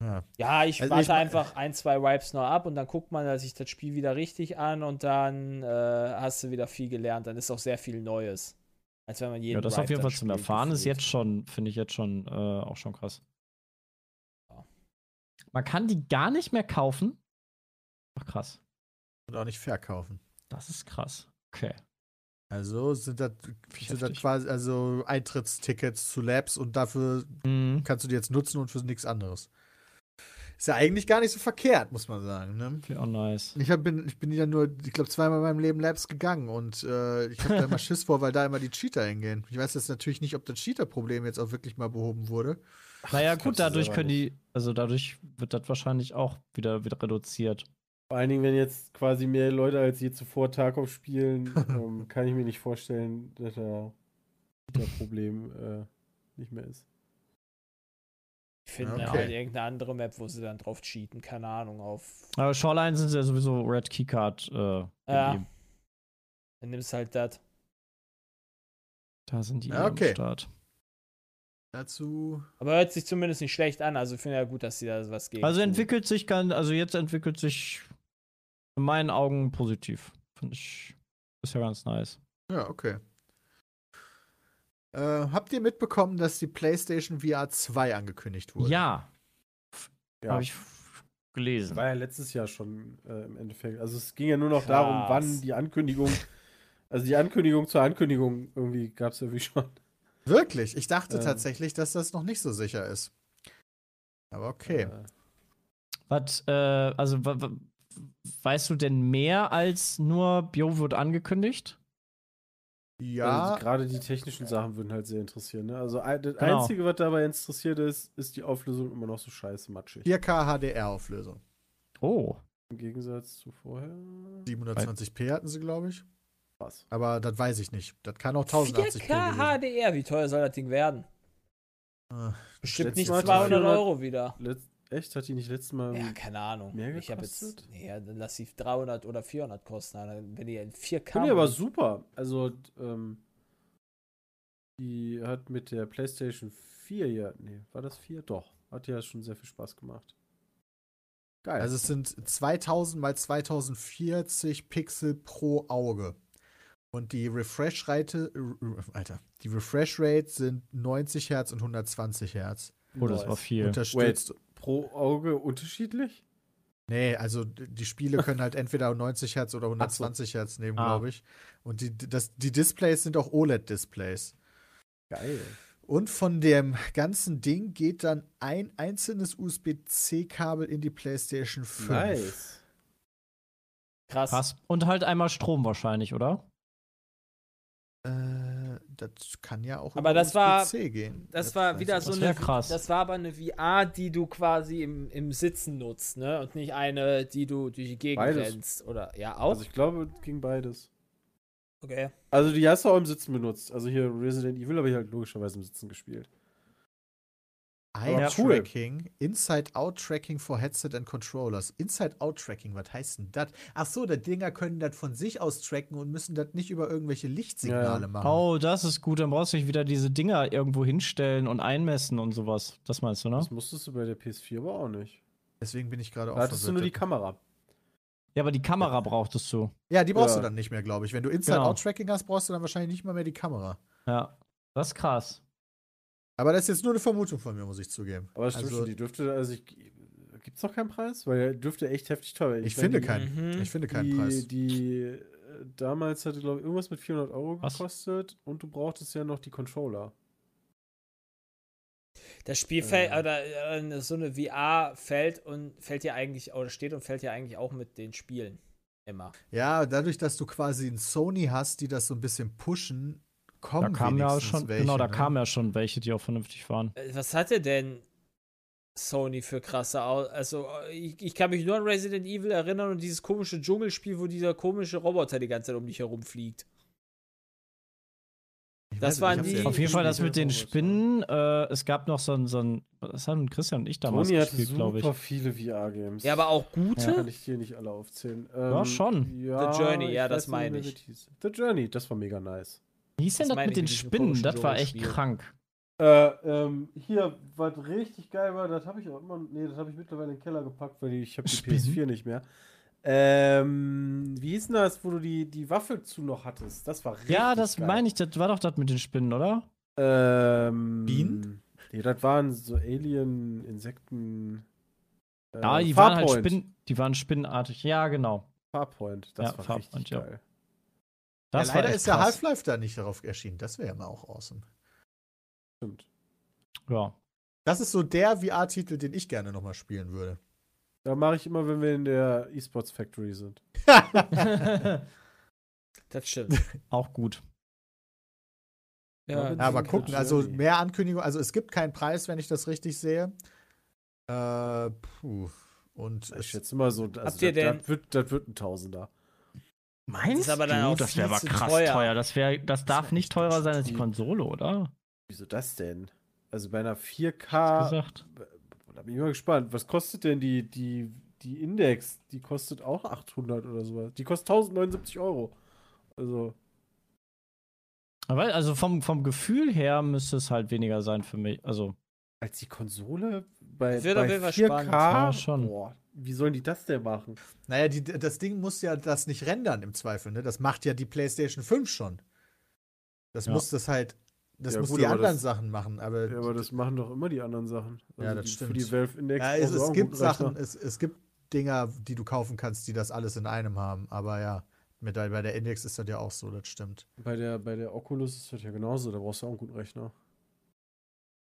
Ja. Ja, ich Also warte ich einfach ein, zwei Wipes noch ab und dann guckt man sich das Spiel wieder richtig an und dann äh, hast du wieder viel gelernt. Dann ist auch sehr viel Neues. Als wenn man jeden Ja, das Wipe auf jeden Fall zum Erfahren ist jetzt schon, finde ich jetzt schon äh, auch schon krass. Ja. Man kann die gar nicht mehr kaufen. Ach krass. Und auch nicht verkaufen. Das ist krass. Okay. Also sind das, sind das quasi also Eintrittstickets zu Labs und dafür Mhm. kannst du die jetzt nutzen und für nichts anderes. Ist ja eigentlich gar nicht so verkehrt, muss man sagen. Ne? Oh nice. Ich, hab, bin, ich bin ja nur, ich glaube, zweimal in meinem Leben Labs gegangen und äh, ich habe da immer Schiss vor, weil da immer die Cheater hingehen. Ich weiß jetzt natürlich nicht, ob das Cheater-Problem jetzt auch wirklich mal behoben wurde. Naja, gut, dadurch können die, also dadurch wird das wahrscheinlich auch wieder, wieder reduziert. Vor allen Dingen, wenn jetzt quasi mehr Leute als je zuvor Tarkov spielen, ähm, kann ich mir nicht vorstellen, dass da das Problem äh, nicht mehr ist. Ich finde Ja, halt okay. irgendeine andere Map, wo sie dann drauf cheaten. Keine Ahnung, auf. Aber Shoreline sind ja sowieso Red Keycard. Äh, Ja. Dann nimmst halt das. Da sind die Ja, am okay. Start. Dazu. Aber hört sich zumindest nicht schlecht an. Also ich finde ja gut, dass sie da was gegen. Also entwickelt sich ganz, also jetzt entwickelt sich in meinen Augen positiv. Finde ich. Ist ja ganz nice. Ja, okay. Äh, habt ihr mitbekommen, dass die PlayStation VR 2 angekündigt wurde? Ja, Ja, habe ich gelesen. war ja letztes Jahr schon äh, im Endeffekt. Also es ging ja nur noch Krass. darum, wann die Ankündigung, also die Ankündigung zur Ankündigung irgendwie gab es irgendwie schon. Wirklich? Ich dachte Ähm. tatsächlich, dass das noch nicht so sicher ist. Aber okay. Äh, Was, äh, also weißt du denn mehr als nur Bio wird angekündigt? Ja, Also gerade die technischen Sachen würden halt sehr interessieren. Ne? Also das Genau. Einzige, was dabei interessiert ist, ist die Auflösung immer noch so scheiße matschig. 4K HDR-Auflösung. Oh. Im Gegensatz zu vorher. 720p hatten sie, glaube ich. Was? Aber das weiß ich nicht. Das kann auch 1080p 4K gewesen. HDR, wie teuer soll das Ding werden? Ah, Bestimmt nicht Mal hat die 200 400 Euro wieder. Letzt, echt? Hat die nicht letztes Mal. Ja, keine Ahnung. mehr ich habe jetzt. gekostet? Nee, ja, dann lass sie 300 oder 400 kosten. Dann- Wenn die in 4K. Finde ich aber super. Also, ähm, die hat mit der PlayStation 4 ja. Nee, war das 4? Doch. Hat ja schon sehr viel Spaß gemacht. Geil. also es sind 2000 mal 2040 Pixel pro Auge. Und die Refresh-Rate, äh, Alter, die Refresh-Rate sind 90 Hertz und 120 Hertz. Oh, das war viel. Unterstützt. Pro Auge unterschiedlich? Nee, also die Spiele können halt entweder 90 Hertz oder 120 Hertz nehmen, Ah. glaube ich. Und die, das, die Displays sind auch OLED-Displays. Geil. Und von dem ganzen Ding geht dann ein einzelnes USB-C-Kabel in die PlayStation 5. Nice. Krass. Krass. Und halt einmal Strom wahrscheinlich, oder? Äh, das kann ja auch Aber das war- gehen. Das war weiß wieder so Das eine. krass. Das war aber eine VR, die du quasi im, im Sitzen nutzt, ne? Und nicht eine, die du durch die Gegend Beides. rennst. Oder ja, auch. Also, ich glaube, ging beides. okay. Also, die hast du auch im Sitzen benutzt. Also, hier Resident Evil habe ich halt logischerweise im Sitzen gespielt. Eye Ja, cool. Tracking, Inside-Out-Tracking for Headset and Controllers. Inside-Out-Tracking, was heißt denn das? Ach so, die Dinger können das von sich aus tracken und müssen das nicht über irgendwelche Lichtsignale Ja, ja. machen. Oh, das ist gut. Dann brauchst du nicht wieder diese Dinger irgendwo hinstellen und einmessen und sowas. Das meinst du, ne? Das musstest du bei der PS4 aber auch nicht. Deswegen bin ich gerade auch Da hattest du nur die. Kamera. Ja, aber die Kamera brauchtest du. Ja, die brauchst Ja. du dann nicht mehr, glaube ich. Wenn du Genau. Inside-Out-Tracking hast, brauchst du dann wahrscheinlich nicht mal mehr die Kamera. Ja. Das ist krass. Aber das ist jetzt nur eine Vermutung von mir, muss ich zugeben. Aber das stimmt Also- schon, die dürfte, also ich, gibt's noch keinen Preis? Weil der dürfte echt heftig teuer. Ich meine, finde die- keinen. Mhm. Ich finde keinen die, Preis. Die damals hatte, glaube ich, irgendwas mit 400 Euro Was? gekostet und du brauchtest ja noch die Controller. Das Spiel fällt, Äh. oder äh, so eine VR fällt und fällt ja eigentlich, oder steht und fällt ja eigentlich auch mit den Spielen. Immer. Ja, dadurch, dass du quasi ein Sony hast, die das so ein bisschen pushen, Da kommen kamen ja auch wenigstens schon, welche, genau, da ne? kamen ja schon welche, die auch vernünftig waren. Äh, Was hatte denn Sony für krasse Au Also, äh, ich, ich kann mich nur an Resident Evil erinnern und dieses komische Dschungelspiel, wo dieser komische Roboter die ganze Zeit um dich herumfliegt. Ich das weiß waren die- ja Auf jeden Fall das mit den ja. Spinnen. Äh, es gab noch so ein, so ein, das haben Christian und ich damals hatte gespielt, glaube ich. super viele VR-Games. Ja, aber auch gute? Kann ich hier nicht alle aufzählen. Ja, Ähm, schon. Ja, The Journey, ja, das meine ich. The Journey, das war mega nice. Wie hieß denn Das das mit ich den Spinnen? Das war echt krank. Äh, ähm, hier, was richtig geil war, das habe ich auch immer, nee, das habe ich mittlerweile in den Keller gepackt, weil ich habe die Spinnen? PS4 nicht mehr. Ähm, wie hieß denn das, wo du die, die Waffe zu noch hattest? Das war richtig Ja, das geil. meine ich, das war doch das mit den Spinnen, oder? Ähm, Bienen? Nee, das waren so Alien, Insekten. Äh, Ja, die waren halt Farpoint. Spinnen, die waren spinnenartig. Ja, genau. Farpoint, das Ja, war Farpoint, richtig ja. geil. Das ja, leider ist krass. Half-Life da nicht darauf erschienen. Das wäre ja mal auch awesome. Stimmt. Ja. Das ist so der VR-Titel, den ich gerne nochmal spielen würde. Da mache ich immer, wenn wir in der eSports Factory sind. Das stimmt. Auch gut. Ja, Ja, aber gucken, also mehr Ankündigungen. Also es gibt keinen Preis, wenn ich das richtig sehe. Äh, puh. Und Ich es, schätze mal so, also Habt ihr das, denn- das, wird, das wird ein Tausender. Meinst ist aber dann auch das wäre aber krass teuer. teuer. Das, wär, das darf nicht teurer sein als die. Konsole, oder? Wieso das denn? Also bei einer Hast 4K, gesagt. da bin ich mal gespannt. Was kostet denn die, die, die Index? Die kostet auch 800 oder sowas. Die kostet 1079 Euro. Also, Aber also vom, vom Gefühl her müsste es halt weniger sein für mich. Also, als die Konsole bei, bei jeden Fall 4K, spannend. Ja, schon. Boah, wie sollen die das denn machen? naja, die, das Ding muss ja das nicht rendern im Zweifel, ne? Das macht ja die PlayStation 5 schon. Das Ja. muss das halt, das Ja, muss gut, die anderen das- Sachen machen, aber, Ja, aber das machen doch immer die anderen Sachen. Also Ja, das die- Für stimmt. die Valve Index. ja, es, es gibt. Sachen, es, es gibt Dinger, die du kaufen kannst, die das alles in einem haben, aber ja, mit bei der Index ist das ja auch so, das stimmt. Bei der, bei der Oculus ist das ja genauso, da brauchst du auch einen guten Rechner.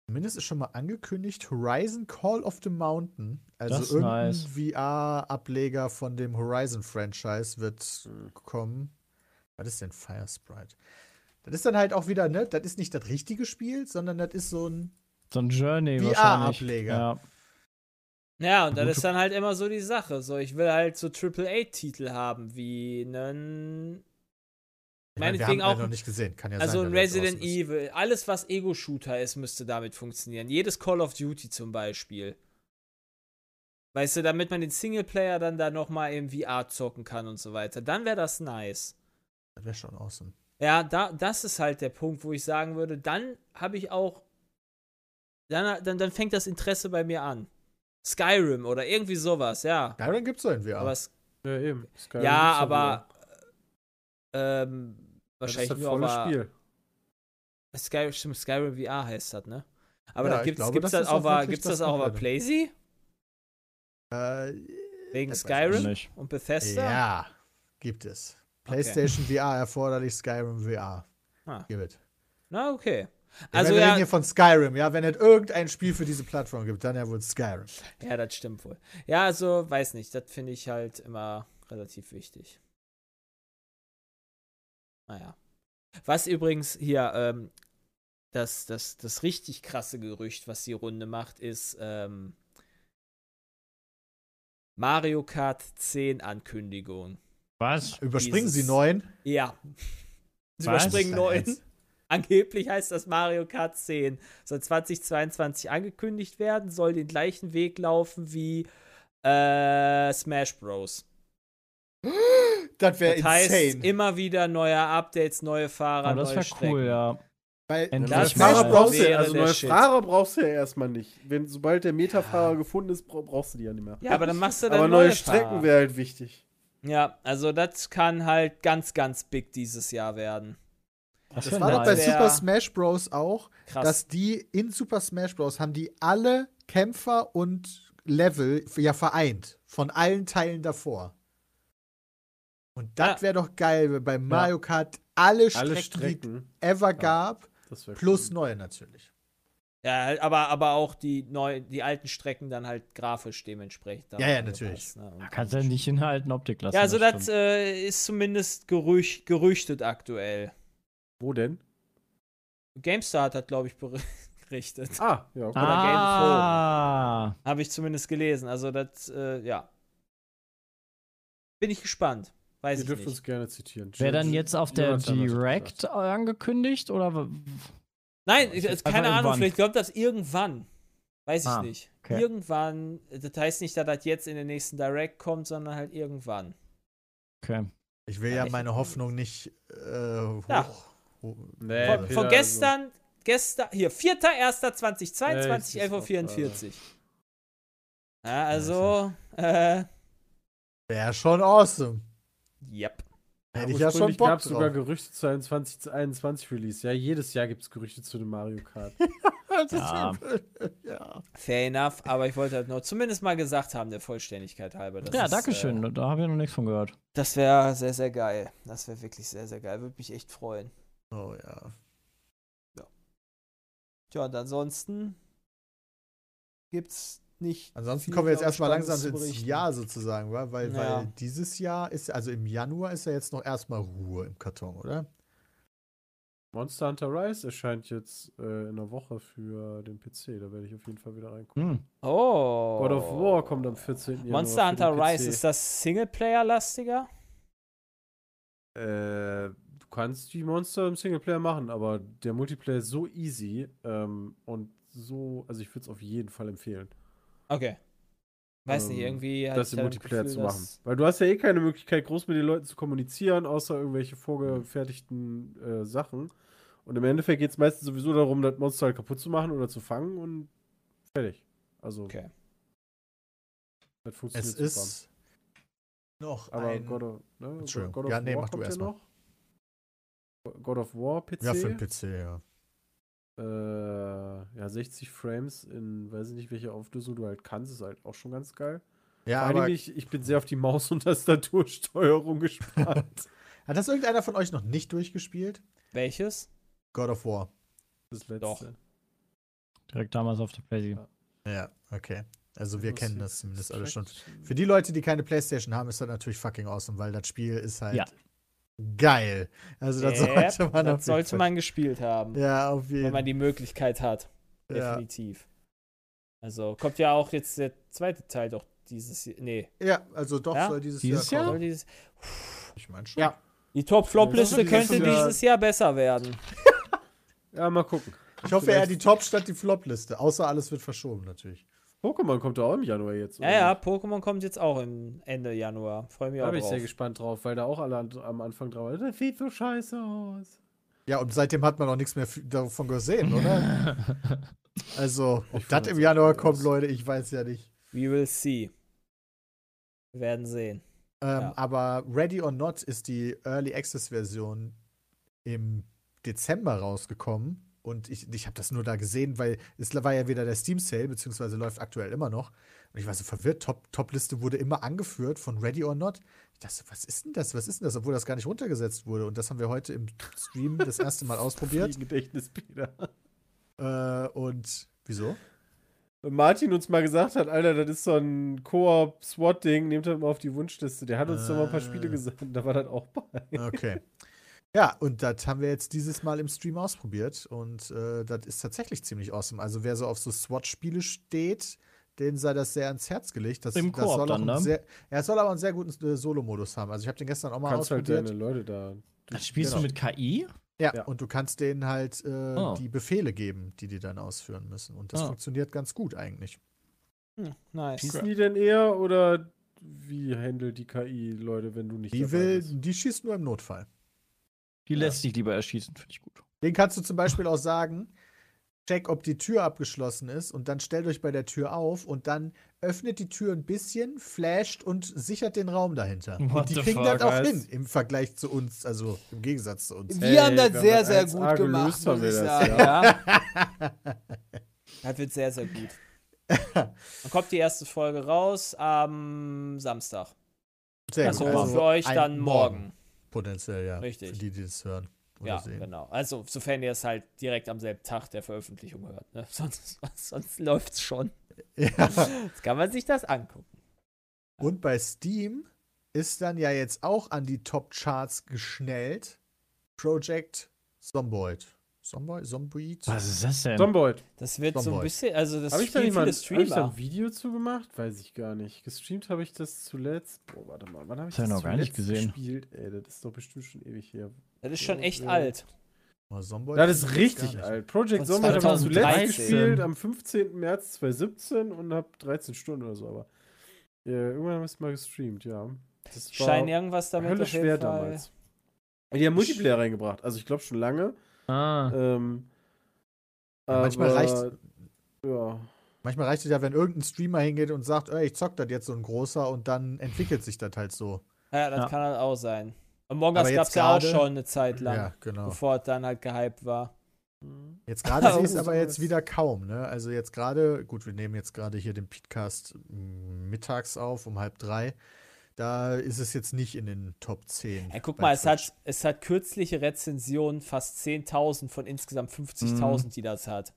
Zumindest ist schon mal angekündigt, Horizon Call of the Mountain, also Das irgendein nice. VR-Ableger von dem Horizon-Franchise wird Hm. kommen. Was ist denn Fire Sprite? Das ist dann halt auch wieder, ne, das ist nicht das richtige Spiel, sondern das ist so ein so ein Journey VR wahrscheinlich. Ableger. Ja. Ja, und Gute- ist dann halt immer so die Sache. So, ich will halt so AAA-Titel haben, wie einen. Meinetwegen auch- noch nicht gesehen. Kann ja Also sein, ein Resident. Evil. Alles, was Ego-Shooter ist, müsste damit funktionieren. Jedes Call of Duty zum Beispiel. Weißt du, damit man den Singleplayer dann da nochmal im VR zocken kann und so weiter. Dann wäre das nice. Das wäre schon awesome. Ja, da, das ist halt der Punkt, wo ich sagen würde, dann habe ich auch. Dann, dann, dann fängt das Interesse bei mir an. Skyrim oder irgendwie sowas, ja. Skyrim gibt's so in VR. Aber es, Ja, eben. Skyrim ja, doch aber ähm, wieder. Das wahrscheinlich ist das nur volle Spiel. Sky, stimmt, Skyrim VR heißt das, ne? Aber Ja, da gibt's, glaube, gibt's das das, auch wirklich gibt's das das auch komplette. Playsee? äh, Wegen Skyrim und Bethesda? ja, gibt es. PlayStation VR erforderlich, Skyrim VR. Ah. Give it. Na, okay. Also wir reden ja, hier von Skyrim, ja. Wenn es irgendein Spiel für diese Plattform gibt, dann ja wohl Skyrim. ja, das stimmt wohl. Ja, also, weiß nicht, das finde ich halt immer relativ wichtig. Naja. Was übrigens hier, ähm, das, das, das richtig krasse Gerücht, was die Runde macht, ist ähm, Mario Kart 10 Ankündigung. Was? Überspringen Sie Dieses- neun. Ja. Sie Was? überspringen Dein 9. Ernst? Angeblich heißt das Mario Kart 10. Soll 2022 angekündigt werden, soll den gleichen Weg laufen wie äh, Smash Bros. Das wäre Das heißt, insane. immer wieder neue Updates, neue Fahrer, Aber das neue wäre Strecken. cool, ja. Weil Das. Fahrer brauchst du ja, also neue Shit. Fahrer brauchst du ja erstmal nicht. Wenn, sobald der Metafahrer gefunden ist, bra- brauchst du die ja nicht mehr. Ja, aber dann machst du dann aber neue neue Strecken wäre halt wichtig. Ja, also das kann halt ganz, ganz big dieses Jahr werden. Das, Das war doch bei Super Smash Bros. auch, Krass. dass die in Super Smash Bros. haben die alle Kämpfer und Level ja vereint. Von allen Teilen davor. Und das Ja. wäre doch geil, wenn bei Mario Kart alle Strecken, Alle die Strecken. es ever gab, Das plus cool. neue natürlich. ja, aber, aber auch die neuen, die alten Strecken dann halt grafisch dementsprechend. Ja, ja, natürlich. Ne? Da kannst du ja nicht in der alten Optik lassen. Ja, also das stimmt. äh, ist zumindest gerücht, gerüchtet aktuell. Wo denn? GameStar hat das, glaube ich, berichtet. Ah, ja, okay. ah, Habe ich zumindest gelesen. Also das, äh, ja. Bin ich gespannt. Weiß Ihr ich dürft nicht. uns gerne zitieren. Wäre dann jetzt auf der Direct angekündigt oder Nein, Ich- ich, einfach keine Ahnung, irgendwann. vielleicht glaubt das irgendwann. Weiß ich Ah, nicht. okay. Irgendwann, das heißt nicht, dass das jetzt in den nächsten Direct kommt, sondern halt irgendwann. okay. Ich will Ja, ja ich- meine Hoffnung nicht äh, hoch. Ja. hoch Nee, Von, Peter, von also- gestern gestern, hier, 4.1.2022, Echt, 11.44 Uhr. Ja, also, äh, Wäre schon awesome. Yep. Hätte ich ja schon Bock gab es sogar. Gerüchte zu einem 2021 Release. Ja, jedes Jahr gibt es Gerüchte zu dem Mario Kart. Ja. ja. Fair enough, aber ich wollte halt nur zumindest mal gesagt haben, der Vollständigkeit halber. Das ja, ist, danke schön. Äh, da habe ich noch nichts von gehört. das wäre sehr, sehr geil. Das wäre wirklich sehr, sehr geil. Würde mich echt freuen. Oh ja. Tja, und ansonsten gibt's nicht. Ansonsten kommen wir jetzt erstmal langsam ins. Jahr sozusagen, wa? weil, Ja. weil dieses Jahr ist, also im Januar ist ja jetzt noch erstmal Ruhe im Karton, oder? Monster Hunter Rise erscheint jetzt äh, in einer Woche für den PC. Da werde ich auf jeden Fall wieder reingucken. Hm. Oh. God of War kommt am 14. Januar. Monster für Hunter den Rise, PC. ist das Singleplayer-lastiger? Äh, du kannst die Monster im Singleplayer machen, aber der Multiplayer ist so easy ähm, und so, also ich würde es auf jeden Fall empfehlen, Okay. Weiß nicht, Ähm, irgendwie. hatte das im Multiplayer Gefühl, zu machen. Weil du hast ja eh keine Möglichkeit, groß mit den Leuten zu kommunizieren, außer irgendwelche vorgefertigten äh, Sachen. Und im Endeffekt geht es meistens sowieso darum, das Monster halt kaputt zu machen oder zu fangen und fertig. Also, Okay. das Es funktioniert super. ist noch Aber ein. God of, ne? God of Ja, nee, War mach du kommt ja erst mal. noch. God of War PC. ja, für den PC, ja. Äh, ja, 60 Frames in, weiß ich nicht, welche Auflösung du halt kannst, ist halt auch schon ganz geil. Ja, Vor allem, aber ich, ich bin sehr auf die Maus- und Tastatursteuerung gespannt. hat das irgendeiner von euch noch nicht durchgespielt? Welches? God of War. Das letzte. Doch. Direkt damals auf der PlayStation. Ja, okay. Also wir kennen das zumindest alle schon. Für die Leute, die keine Playstation haben, ist das natürlich fucking awesome, weil das Spiel ist halt Ja. Geil. Also das Yep, sollte man das sollte Fall- man gespielt haben. Ja, auf jeden Wenn man die Möglichkeit hat. ja. Definitiv. Also kommt ja auch jetzt der zweite Teil doch dieses Jahr. Nee. ja, also doch Ja? soll dieses, Dieses Jahr kommen. dieses, Ich meine schon. Ja. die Top-Flop-Liste Ja, könnte dieses Jahr- dieses Jahr besser werden. Ja, mal gucken. Ich hoffe eher die Top statt die Flop-Liste. Außer alles wird verschoben, natürlich. Pokémon kommt auch im Januar jetzt. Ja, ja, Pokémon kommt jetzt auch im Ende Januar. Freue mich Da auch bin ich sehr gespannt drauf, weil da auch alle an, am Anfang drauf waren. Das sieht so scheiße aus. Ja, und seitdem hat man auch nichts mehr davon gesehen, oder? Also, ob Ich das im das Januar geil kommt. Leute, ich weiß ja nicht. We will see. Wir werden sehen. Ähm, Ja. Aber Ready or Not ist die Early Access Version im Dezember rausgekommen. Und ich, ich habe das nur da gesehen, weil es war ja wieder der Steam Sale, beziehungsweise läuft aktuell immer noch. Und ich war so verwirrt. Top- Top-Liste wurde immer angeführt von Ready or Not. Ich dachte, was ist denn das? Was ist denn das? Obwohl das gar nicht runtergesetzt wurde. Und das haben wir heute im Stream das erste Mal ausprobiert. Gedächtnisbilder. Äh, und wieso? Und Martin uns mal gesagt hat, Alter, das ist so ein Koop-SWAT-Ding, nehmt das mal auf die Wunschliste. Der hat uns doch mal ein paar Spiele Äh. gesagt, da war das auch bei. Okay. Ja, und das haben wir jetzt dieses Mal im Stream ausprobiert und äh, das ist tatsächlich ziemlich awesome. Also wer so auf so SWAT-Spiele steht, den sei das sehr ans Herz gelegt. Das, Im das Koop soll dann, ne? sehr, Er soll aber einen sehr guten äh, Solo-Modus haben. Also ich habe den gestern auch Du mal kannst halt ausprobiert. deine Leute da. Das spielst Genau. du mit KI? ja, Ja. und du kannst denen halt äh, Oh. die Befehle geben, die die dann ausführen müssen. Und das Ah. funktioniert ganz gut eigentlich. Hm, nice. Schießen die denn eher oder wie handelt die KI Leute, wenn du nicht Die dabei will, bist? die schießt nur im Notfall. Die lässt sich lieber erschießen, finde ich gut. Den kannst du zum Beispiel auch sagen, check, ob die Tür abgeschlossen ist und dann stellt euch bei der Tür auf und dann öffnet die Tür ein bisschen, flasht und sichert den Raum dahinter. What und die kriegen das auch hin im Vergleich zu uns, also im Gegensatz zu uns. Wir haben das sehr, sehr 1A gut gemacht, muss ich das, sagen. Ja. das wird sehr, sehr gut. Dann kommt die erste Folge raus am Samstag. Sehr Also, gut. für euch ein dann morgen. Potenziell, ja. Richtig. Für die, die das hören oder Ja, sehen. genau. Also, sofern ihr es halt direkt am selben Tag der Veröffentlichung hört. Ne? Sonst, sonst läuft es schon. Ja. Jetzt kann man sich das angucken. Und bei Steam ist dann ja jetzt auch an die Top-Charts geschnellt Project Zomboid. Zomboid? Zomboid? Was ist das denn? Zomboid. Das wird so ein Zomboid. bisschen, also das Habe ich da spielen nicht mal viele hab ich da Streamer. ein Video zu gemacht? Weiß ich gar nicht. Gestreamt habe ich das zuletzt. Boah, warte mal, wann habe ich Das das noch gar nicht gesehen. gespielt? Ey, das ist doch bestimmt schon ewig her. Das ist schon echt Ja. alt. Oh, Zomboid das ist richtig alt. Project Zomboid habe ich 2013. zuletzt gespielt am 15. März 2017 und habe 13 Stunden oder so, aber ja, irgendwann haben wir es mal gestreamt, ja. Das Scheint irgendwas damit Hölle auf jeden schwer Fall. damals. Die haben Multiplayer reingebracht, also ich glaube schon lange. Ah. Ähm, Ja, manchmal Aber, reicht's- Ja. Manchmal reicht es ja, wenn irgendein Streamer hingeht und sagt, ey, ich zock das jetzt so ein großer und dann entwickelt sich das halt so. Ja, das Ja. kann halt auch sein. Us Aber gab jetzt es ja auch schon eine Zeit lang, Ja, genau. bevor es dann halt gehypt war. Jetzt gerade sehe ich es Oh, aber jetzt wieder kaum, ne? Also jetzt gerade, gut, wir nehmen jetzt gerade hier den Podcast mittags auf, um halb drei. Da ist es jetzt nicht in den Top 10. Ja, guck mal, es Twitch. hat, es hat kürzliche Rezensionen, fast 10.000 von insgesamt 50.000, die das hat.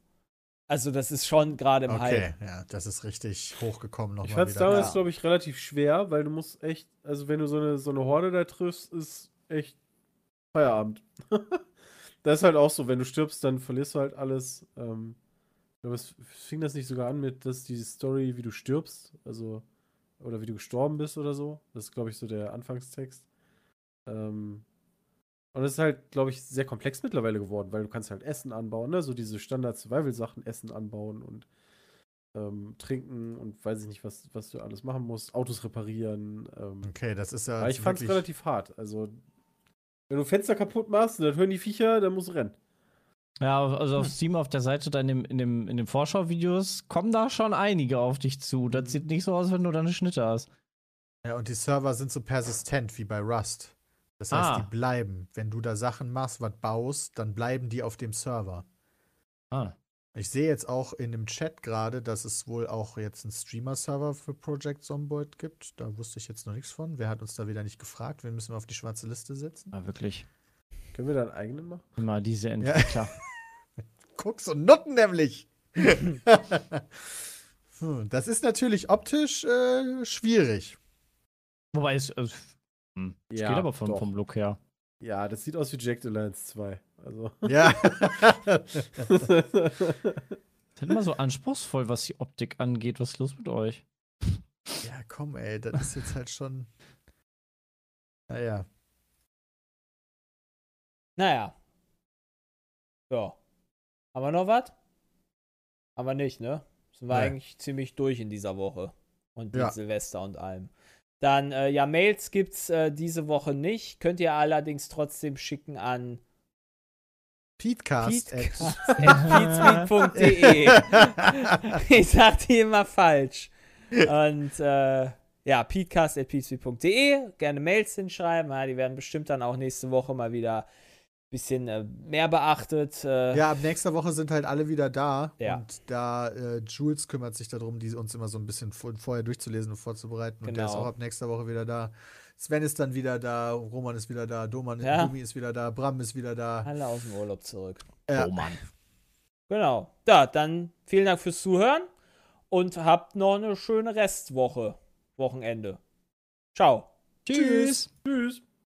Also das ist schon gerade im Okay, Hype. ja, das ist richtig hochgekommen Ich nochmal fand es damals, Ja. glaube ich, relativ schwer, weil du musst echt, also wenn du so eine, so eine Horde da triffst, ist echt Feierabend. das ist halt auch so, wenn du stirbst, dann verlierst du halt alles. Ähm, ich glaube, es fing das nicht sogar an mit, dass die Story, wie du stirbst, also, oder wie du gestorben bist oder so. Das ist, glaube ich, so der Anfangstext. Ähm, und es ist halt, glaube ich, sehr komplex mittlerweile geworden, weil du kannst halt Essen anbauen, ne? So diese Standard-Survival-Sachen, Essen anbauen und ähm, trinken und weiß ich nicht, was, was du alles machen musst, Autos reparieren. Ähm, Okay, das ist ja. aber ich fand es relativ hart. Also, wenn du Fenster kaputt machst und dann hören die Viecher, dann musst du rennen. Ja, also auf Steam auf der Seite da in, dem, in, dem, in den Vorschauvideos kommen da schon einige auf dich zu. Das sieht nicht so aus, wenn du da eine Schnitte hast. Ja, und die Server sind so persistent wie bei Rust. Das heißt, Ah. die bleiben. Wenn du da Sachen machst, was baust, dann bleiben die auf dem Server. Ah. Ich sehe jetzt auch in dem Chat gerade, dass es wohl auch jetzt einen Streamer-Server für Project Zomboid gibt. Da wusste ich jetzt noch nichts von. Wer hat uns da wieder nicht gefragt? Wen müssen wir auf die schwarze Liste setzen? ah, wirklich. Können wir da einen eigenen machen? Immer diese Entwickler. Guck's und Nutten nämlich. Hm, das ist natürlich optisch äh, schwierig. Wobei es, es, hm, Ja, geht aber vom, vom Look her. Ja, das sieht aus wie Jack Alliance 2. Also. Ja. Ist immer so anspruchsvoll, was die Optik angeht. Was ist los mit euch? ja, komm, ey, das ist jetzt halt schon. Naja. Naja. Ja. Haben wir noch was? Haben wir nicht, ne? Sind wir Nee. eigentlich ziemlich durch in dieser Woche. Und Ja. Silvester und allem. Dann, äh, ja, Mails gibt's äh, diese Woche nicht. Könnt ihr allerdings trotzdem schicken an Petecast. peatspeed.de. ich sag die immer falsch. Und äh, ja, peatcast.peatspeed.de. Gerne Mails hinschreiben. Ja, die werden bestimmt dann auch nächste Woche mal wieder bisschen äh, mehr beachtet. Äh, Ja, ab nächster Woche sind halt alle wieder da. Ja. Und da äh, Jules kümmert sich darum, die uns immer so ein bisschen vor, vorher durchzulesen und vorzubereiten. Und der ist Genau. auch ab nächster Woche wieder da. Sven ist dann wieder da, Roman ist wieder da, Doman Ja. Dumi ist wieder da, Bram ist wieder da. Alle aus dem Urlaub zurück. Ja. Oh Mann. Genau. Da, dann vielen Dank fürs Zuhören und habt noch eine schöne Restwoche. Wochenende. Ciao. Tschüss. Tschüss.